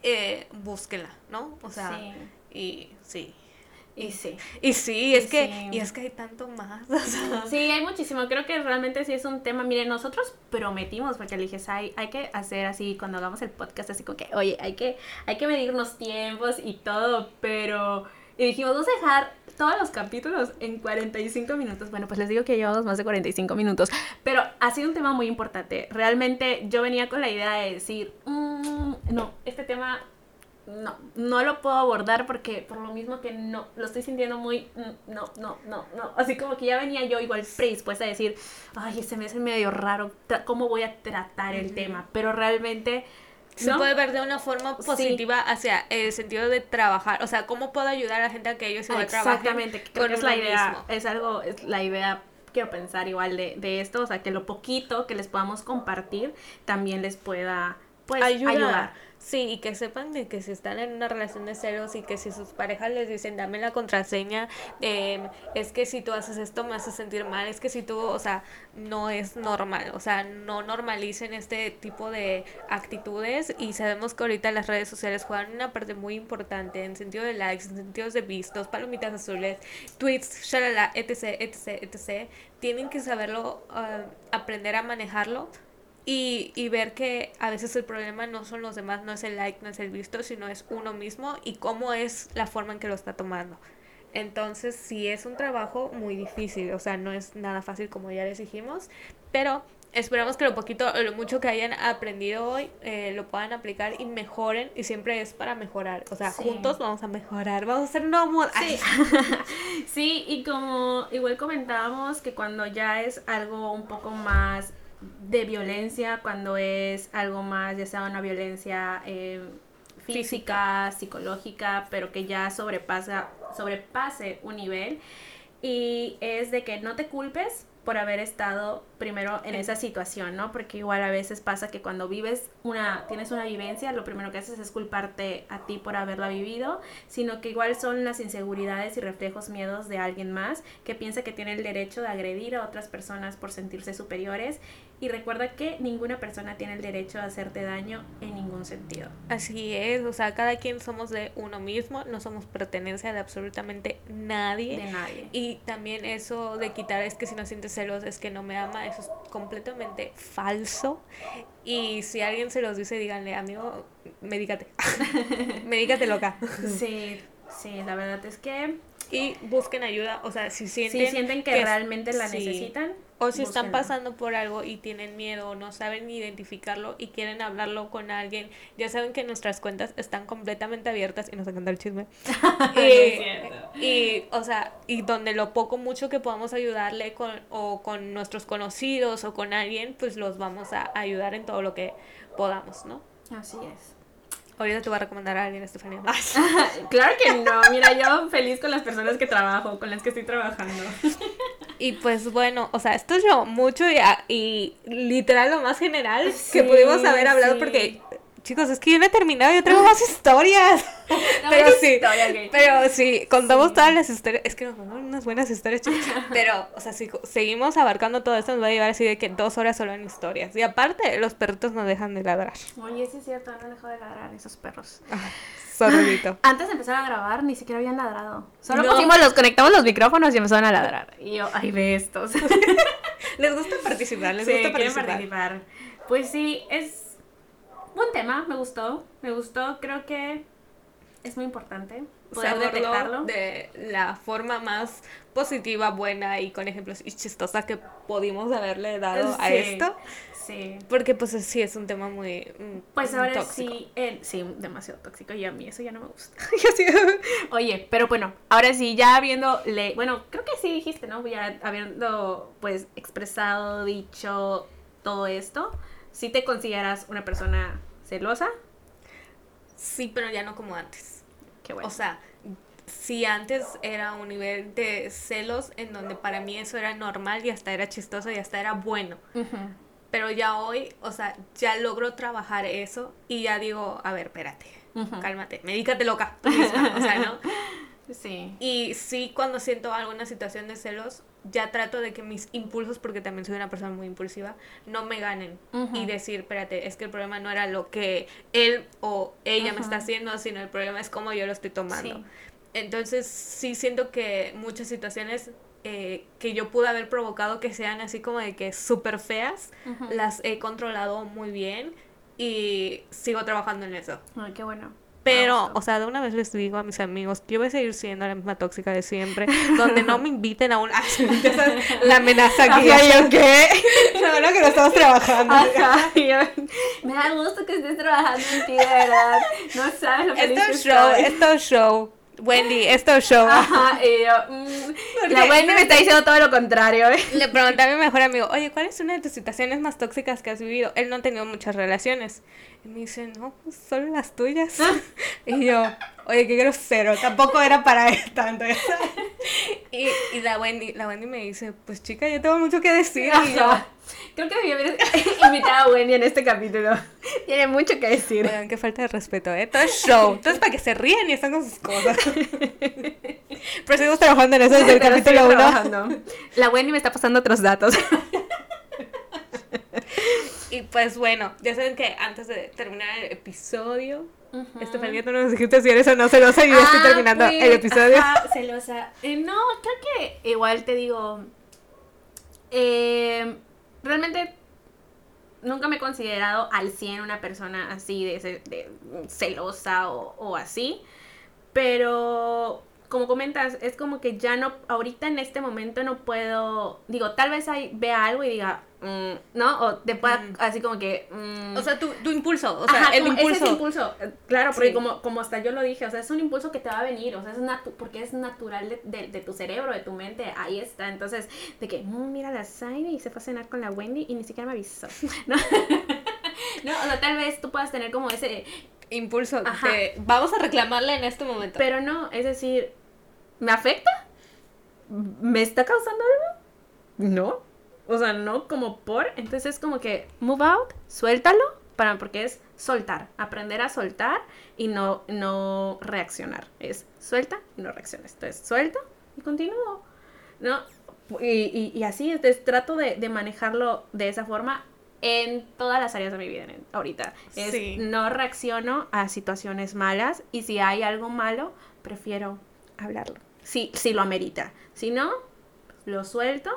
eh, búsquenla, ¿no? O sea, y sí. Y sí. Y sí, es que, y es que hay tanto más. Sí, hay muchísimo. Creo que realmente sí es un tema. Miren, nosotros prometimos, porque le dije, hay, hay que hacer así, cuando hagamos el podcast, así como que, oye, hay que, hay que medir los tiempos y todo, pero... Y dijimos, vamos a dejar todos los capítulos en 45 minutos. Bueno, pues les digo que llevamos más de 45 minutos, pero ha sido un tema muy importante. Realmente yo venía con la idea de decir, mm, no, este tema no, no lo puedo abordar porque por lo mismo que no, lo estoy sintiendo muy, mm, no, no, no, no. Así como que ya venía yo igual predispuesta a decir, ay, ese me hace medio raro, ¿cómo voy a tratar el tema? Pero realmente se puede ver de una forma positiva hacia el sentido de trabajar, o sea, cómo puedo ayudar a la gente a que ellos igual Exactamente, creo que es la idea, es algo, es la idea quiero pensar igual de, de, esto, o sea, que lo poquito que les podamos compartir también les pueda pues, ayudar. Sí, y que sepan de que si están en una relación de celos y que si sus parejas les dicen dame la contraseña, eh, es que si tú haces esto me hace sentir mal, es que si tú, o sea, no es normal, o sea, no normalicen este tipo de actitudes y sabemos que ahorita las redes sociales juegan una parte muy importante en sentido de likes, en sentido de vistos, palomitas azules, tweets, shalala, etc, etc, etc. Tienen que saberlo, uh, aprender a manejarlo y, y, ver que a veces el problema no son los demás, no es el like, no es el visto, sino es uno mismo y cómo es la forma en que lo está tomando. Entonces, sí es un trabajo muy difícil, o sea, no es nada fácil como ya les dijimos, pero esperamos que lo poquito, lo mucho que hayan aprendido hoy, eh, lo puedan aplicar y mejoren, y siempre es para mejorar, o sea, juntos vamos a mejorar, vamos a ser no Sí. sí, y como igual comentábamos que cuando ya es algo un poco más de violencia cuando es algo más, ya sea una violencia eh, física, psicológica, pero que ya sobrepasa, sobrepase un nivel. Y es de que no te culpes por haber estado primero en esa situación, ¿no? Porque igual a veces pasa que cuando vives una, tienes una vivencia, lo primero que haces es culparte a ti por haberla vivido, sino que igual son las inseguridades y reflejos miedos de alguien más que piensa que tiene el derecho de agredir a otras personas por sentirse superiores y recuerda que ninguna persona tiene el derecho de hacerte daño en ningún sentido. Así es, o sea, cada quien somos de uno mismo, no somos pertenencia de absolutamente nadie. De nadie. Y también eso de quitar es que si no sientes celos es que no me ama, eso es completamente falso. Y si alguien se los dice, díganle, amigo, medícate. medícate loca. Sí, sí, la verdad es que... Y busquen ayuda, o sea, si sienten, sienten que, realmente la necesitan, o si están pasando por algo y tienen miedo o no saben identificarlo y quieren hablarlo con alguien, ya saben que nuestras cuentas están completamente abiertas y nos encanta el chisme. y, y, o sea, y donde lo poco mucho que podamos ayudarle con, o con nuestros conocidos o con alguien, pues los vamos a ayudar en todo lo que podamos, ¿no? Así es. Ahorita te voy a recomendar a alguien, Estefanía. claro que no. Mira, yo feliz con las personas que trabajo, con las que estoy trabajando. y pues bueno, o sea, esto es lo mucho y, y literal lo más general que pudimos haber hablado porque chicos, es que yo no he terminado, yo tengo más historias. pero sí, pero sí, contamos todas las historias. Es que nos mandaron unas buenas historias, chicos. Pero, o sea, si seguimos abarcando todo esto, nos va a llevar así de que dos horas solo en historias. Y aparte, los perritos no dejan de ladrar. Oye, sí es cierto, no han dejado de ladrar esos perros. Sorrito. Antes de empezar a grabar, ni siquiera habían ladrado. Solo pusimos, los conectamos los micrófonos y empezaron a ladrar. Y yo, ay, ve estos. les gusta participar, les gusta participar. participar. Pues sí, es buen tema, me gustó. Me gustó, creo que es muy importante poder detectarlo de la forma más positiva, buena y con ejemplos y chistosa que pudimos haberle dado a esto. Sí. Porque pues sí es un tema muy mm, Pues ahora sí, sí, demasiado tóxico y a mí eso ya no me gusta. Oye, pero bueno, ahora sí, ya habiendo, le bueno, creo que sí dijiste, ¿no? Ya habiendo pues expresado, dicho todo esto, ¿sí te consideras una persona celosa? Sí, pero ya no como antes. O sea, si antes era un nivel de celos en donde para mí eso era normal y hasta era chistoso y hasta era bueno. Pero ya hoy, o sea, ya logro trabajar eso y ya digo, a ver, espérate, cálmate, medícate loca, tú misma, o sea, ¿no? Sí. Y sí, cuando siento alguna situación de celos, ya trato de que mis impulsos, porque también soy una persona muy impulsiva, no me ganen. Y decir, espérate, es que el problema no era lo que él o ella me está haciendo, sino el problema es cómo yo lo estoy tomando. Entonces, sí siento que muchas situaciones eh, que yo pude haber provocado que sean así como de que súper feas, las he controlado muy bien y sigo trabajando en eso. Ay, qué bueno. Pero, o sea, de una vez les digo a mis amigos que yo voy a seguir siendo la misma tóxica de siempre, donde no me inviten a un... la amenaza aquí. ¿yo qué? No, no, que no estamos trabajando. me da gusto que estés trabajando en ti, de verdad. No sabes lo que Esto es show, esto es show. Wendy, esto es show. Ajá, y yo, mm, la Wendy me está diciendo todo lo contrario. ¿eh? Le pregunté a mi mejor amigo, oye, ¿cuál es una de tus situaciones más tóxicas que has vivido? Él no ha tenido muchas relaciones. Y me dice, no, pues solo las tuyas. y yo, oye, qué grosero, tampoco era para él tanto. y, y la, Wendy, la Wendy me dice, pues chica, yo tengo mucho que decir. Y yo, Creo que debía haber invitado a Wendy en este capítulo. Tiene mucho que decir. Oigan, qué falta de respeto, ¿eh? Todo es show. Todo es para que se ríen y están con sus cosas. Pero seguimos trabajando en eso desde el capítulo 1. La Wendy me está pasando otros datos. y pues bueno, ya saben que antes de terminar el episodio, este -huh. tú nos dijiste si eres o no celosa y yo estoy ah, terminando el pues, episodio. celosa. Eh, no, creo que igual te digo. Eh, realmente nunca me he considerado al 100 una persona así de, celosa o, así. Pero como comentas, es como que ya no, ahorita en este momento no puedo, digo, tal vez ahí vea algo y diga, mm", ¿no? O te pueda, mm. así como que... Mm". o sea, tu, tu, impulso, o sea, el impulso. Ese impulso, eh, claro, porque como, como hasta yo lo dije, o sea, es un impulso que te va a venir, o sea, es natu porque es natural de, de, de, tu cerebro, de tu mente, ahí está. Entonces, de que, mira la Zaire y se fue a cenar con la Wendy y ni siquiera me avisó, ¿no? no, o sea, tal vez tú puedas tener como ese impulso de vamos a reclamarle en este momento. Pero no, es decir, ¿me afecta? ¿Me está causando algo? No. O sea, no como por. Entonces es como que move out, suéltalo, para, porque es soltar, aprender a soltar y no, no reaccionar. Es suelta y no reacciones. Entonces suelta y continúo. ¿No? Y, y, así, entonces trato de, de, manejarlo de esa forma en todas las áreas de mi vida ahorita. Es, No reacciono a situaciones malas y si hay algo malo, prefiero hablarlo. Si, si lo amerita. Si no, lo suelto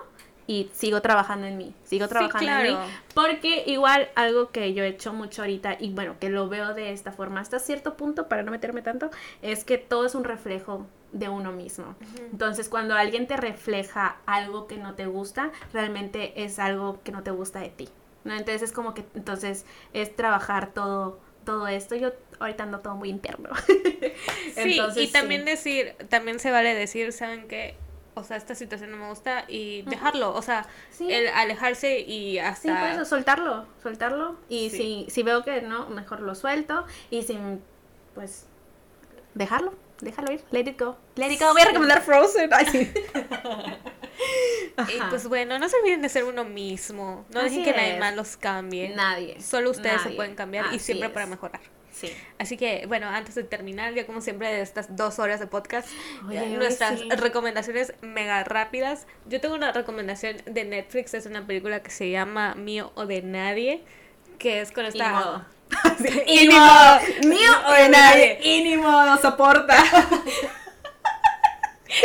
y sigo trabajando en mí, sigo trabajando en mí, porque igual algo que yo he hecho mucho ahorita y bueno, que lo veo de esta forma hasta cierto punto, para no meterme tanto, es que todo es un reflejo de uno mismo. Entonces, cuando alguien te refleja algo que no te gusta, realmente es algo que no te gusta de ti. ¿no? Entonces es como que entonces es trabajar todo todo esto. Yo ahorita ando todo muy interno. sí, y también decir, también se vale decir, ¿saben qué? O sea, esta situación no me gusta y dejarlo, o sea, el alejarse y hasta... Sí, por eso, soltarlo, soltarlo. Y si, si veo que no, mejor lo suelto. Y sin, pues, dejarlo, déjalo ir, let it go. Let it go, voy a recomendar Frozen. Y Ajá. pues bueno, no se olviden de ser uno mismo. No dejen que nadie más los cambie. Nadie. Solo ustedes se pueden cambiar y siempre es. para mejorar. Sí. Así que, bueno, antes de terminar, ya como siempre de estas dos horas de podcast, Oye, nuestras sí. recomendaciones mega rápidas. Yo tengo una recomendación de Netflix, es una película que se llama Mío o de Nadie, que es con esta... modo. Y Y ni ni modo. modo. Mío o de nadie. Y ni modo, soporta.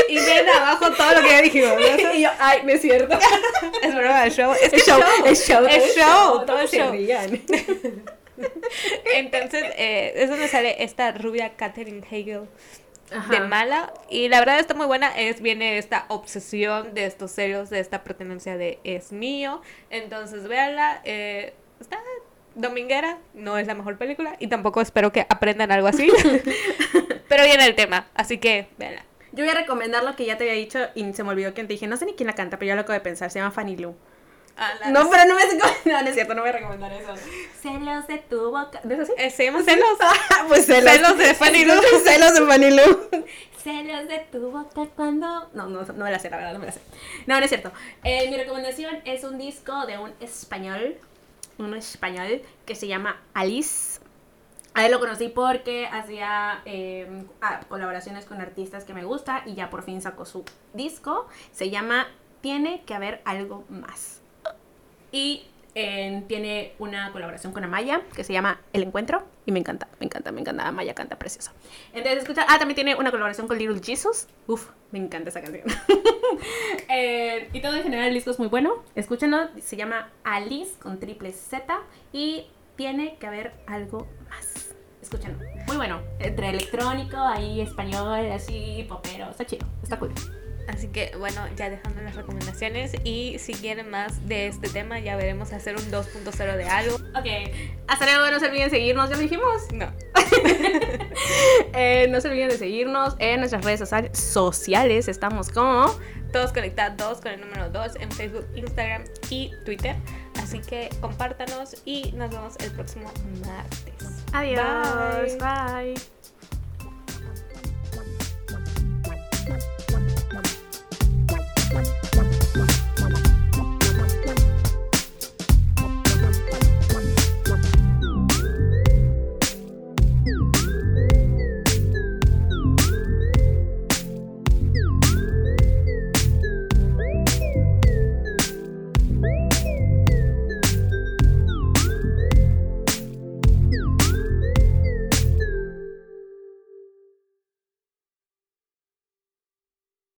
Y ven abajo todo lo que ya dijimos. ¿no? y yo, ay, es cierto. Es broma, es show. Es, que show, es show. Es show, todo es se show. Entonces, eh, es donde sale esta rubia Katherine Hegel de mala. Y la verdad está muy buena. Es, viene esta obsesión de estos serios, de esta pertenencia de es mío. Entonces, véanla. eh, está dominguera. No es la mejor película. Y tampoco espero que aprendan algo así. Pero viene el tema. Así que, véanla. Yo voy a recomendar lo que ya te había dicho y se me olvidó que te dije. No sé ni quién la canta, pero ya lo acabo de pensar. Se llama Fanny Lou. Ah, la- No, pero no me No, no es cierto, no voy a recomendar eso. Celos de tu boca. ¿No es así? Eh, se llama celos. pues celos. Celos de Fanny Lu. celos de Fanny Lu. Celos de tu boca cuando... No, no, no me la sé, la verdad, no me la sé. No, no es cierto. Eh, mi recomendación es un disco de un español, un español que se llama Alice. A él lo conocí porque hacía eh, ah, colaboraciones con artistas que me gusta y ya por fin sacó su disco. Se llama Tiene que haber algo más. Y eh, tiene una colaboración con Amaya que se llama El Encuentro. Y me encanta, me encanta, me encanta. Amaya canta precioso. Entonces, escucha. Ah, también tiene una colaboración con Little Jesus. Uf, me encanta esa canción. Eh, y todo en general, el disco es muy bueno. Escúchenlo. Se llama Alice con triple Z. Y tiene que haber algo más. Escúchenlo. Muy bueno. Entre electrónico, ahí español, así, popero. Está chido. Está cool. Así que bueno, ya dejando las recomendaciones y si quieren más de este tema ya veremos hacer un 2.0 de algo. Ok. Hasta luego. No se olviden seguirnos. Ya lo dijimos. No. Eh, no se olviden de seguirnos en nuestras redes social- sociales. Estamos como. Todos conectados con el número 2 en Facebook, Instagram y Twitter. Así que compártanos y nos vemos el próximo martes. Adiós. Bye. Bye.